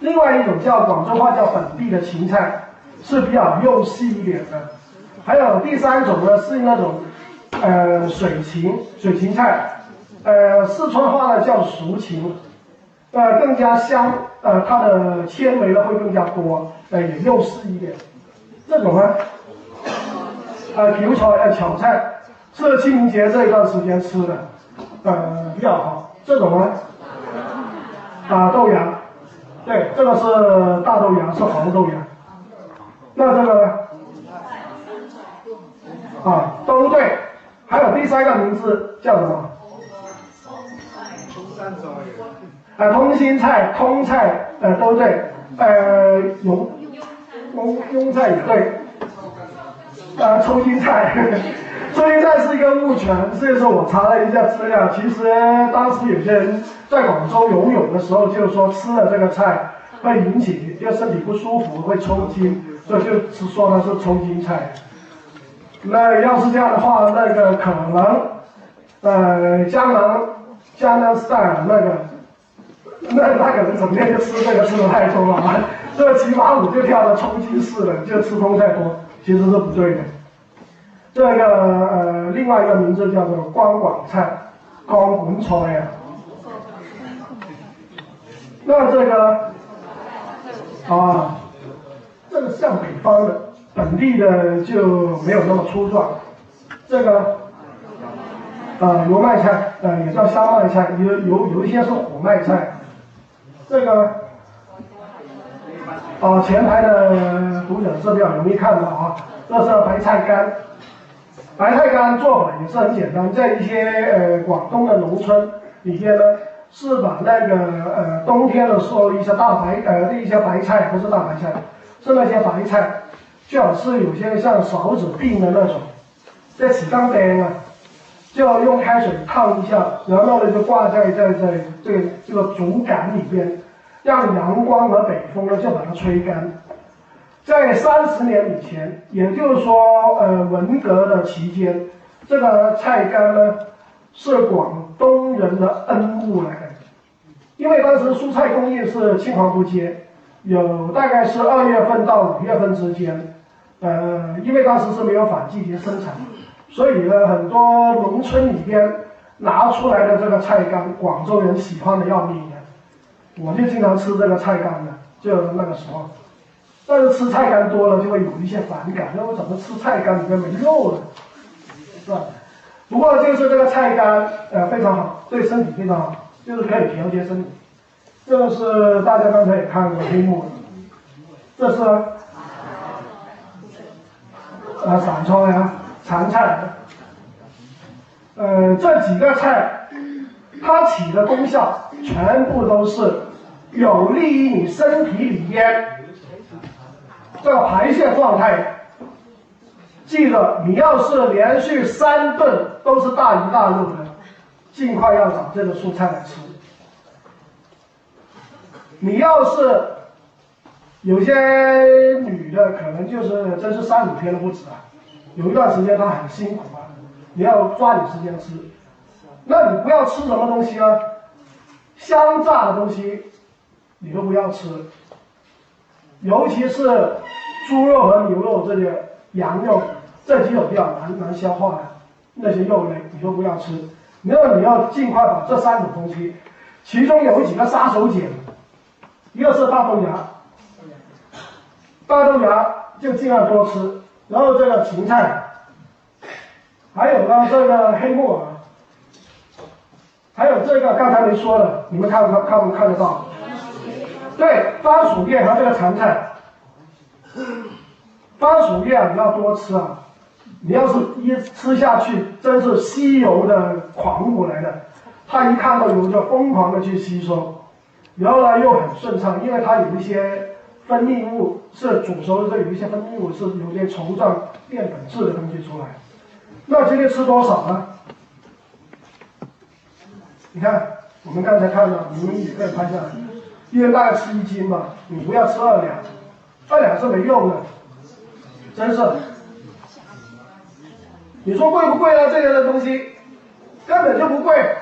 另外一种叫广州话叫本地的芹菜，是比较幼细一点的。还有第三种呢，是那种呃水芹，水芹菜，呃四川话呢叫熟芹，呃更加香，呃它的纤维呢会更加多，呃也幼细一点。这种呢。呃，比如说呃炒菜，是清明节这一段时间吃的，呃比较好。这种呢，啊豆芽，对，这个是大豆芽，是黄豆芽。那这个呢？啊，都对。还有第三个名字叫什么？呃，通心菜、通菜，呃都对。呃，庸庸庸菜也对。呃，抽筋菜，抽筋菜是一个误传，所以说我查了一下资料，其实当时有些人在广州游泳的时候，就是说吃了这个菜会引起就身体不舒服，会抽筋，所以就是说它是抽筋菜。那要是这样的话，那个可能，呃，江南江南 style 那个，那他可能整天就吃这个吃的太多了，这个骑马舞就跳的抽筋似的，就吃东西太多。其实是不对的，这个呃，另外一个名字叫做光管菜，光滚菜呀。那这个啊，这个像北方的，本地的就没有那么粗壮。这个啊，油麦菜，呃，也叫香麦菜，有有有一些是火麦菜。这个。哦，前排的读者是比较容易看到啊，这是白菜干。白菜干做法也是很简单，在一些呃广东的农村里边呢，是把那个呃冬天的时候一些大白呃一些白菜，不是大白菜，是那些白菜，最好是有些像勺子柄的那种，在起缸边啊，就用开水烫一下，然后呢就挂在在在这这个竹竿里边。让阳光和北风呢就把它吹干。在三十年以前，也就是说，呃，文革的期间，这个菜干呢是广东人的恩物来的，因为当时蔬菜供应是青黄不接，有大概是二月份到五月份之间，呃，因为当时是没有反季节生产，所以呢，很多农村里边拿出来的这个菜干，广州人喜欢的要命，我就经常吃这个菜干的，就那个时候。但是吃菜干多了就会有一些反感，那我怎么吃菜干里面没肉了？是吧？不过就是这个菜干，呃，非常好，对身体非常好，就是可以调节身体。这是大家刚才也看过黑木，这是呃散葱呀、长菜，呃，这几个菜它起的功效全部都是有利于你身体里边。这个排泄状态，记得你要是连续三顿都是大鱼大肉的，尽快要找这个蔬菜来吃。你要是有些女的，可能就是真是三五天都不止啊，有一段时间她很辛苦啊，你要抓紧时间吃。那你不要吃什么东西呢？香炸的东西你都不要吃，尤其是。猪肉和牛肉这些羊肉这几种比较难难消化的那些肉类，你都不要吃。那你要尽快把这三种东西，其中有几个杀手锏，一个是大豆芽，大豆芽就尽量多吃。然后这个芹菜，还有呢这个黑木耳，还有这个刚才没说的，你们看不看看不看得到？对，番薯叶和这个长菜。番薯叶你要多吃啊！你要是一吃下去，真是吸油的狂物来的。它一看到油就疯狂的去吸收，然后呢又很顺畅，因为它有一些分泌物是煮熟的有一些分泌物是有些稠状淀粉质的东西出来。那今天吃多少呢？你看，我们刚才看了，你们也可以拍下来，一人大概吃一斤嘛，你不要吃二两。二两是没用的，真是。你说贵不贵呢？这样的东西根本就不贵，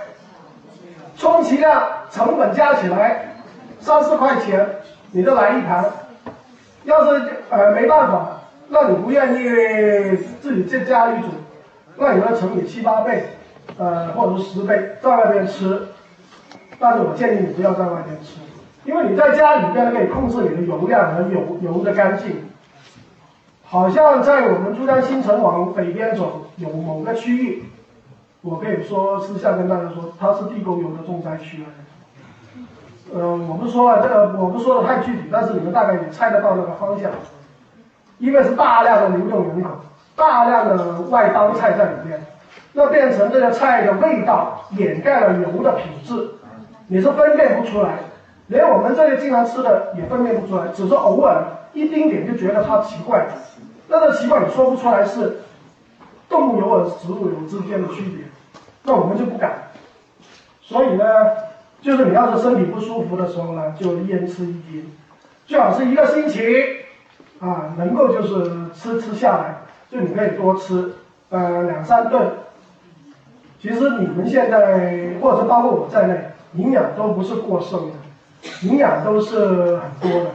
充其量成本加起来三四块钱，你就来一盘。要是呃没办法，那你不愿意自己在家里煮，那你要乘以七八倍，呃或者是十倍，在外边吃。但是我建议你不要在外边吃。因为你在家里边可以控制你的油量和油油的干净，好像在我们珠江新城往北边走，有某个区域，我可以说私下跟大家说，它是地沟油的重灾区了。呃，我不说了，这个我不说的太具体，但是你们大概也猜得到那个方向，因为是大量的流动人口，大量的外当菜在里面，那变成这个菜的味道掩盖了油的品质，你是分辨不出来。连我们这些经常吃的也分辨不出来，只是偶尔一丁点就觉得它奇怪，那个奇怪你说不出来是动物油和植物油之间的区别，那我们就不敢。所以呢，就是你要是身体不舒服的时候呢，就一人吃一斤，最好是一个星期啊，能够就是吃吃下来，就你可以多吃，呃两三顿。其实你们现在或者包括我在内，营养都不是过剩的。营养都是很多的。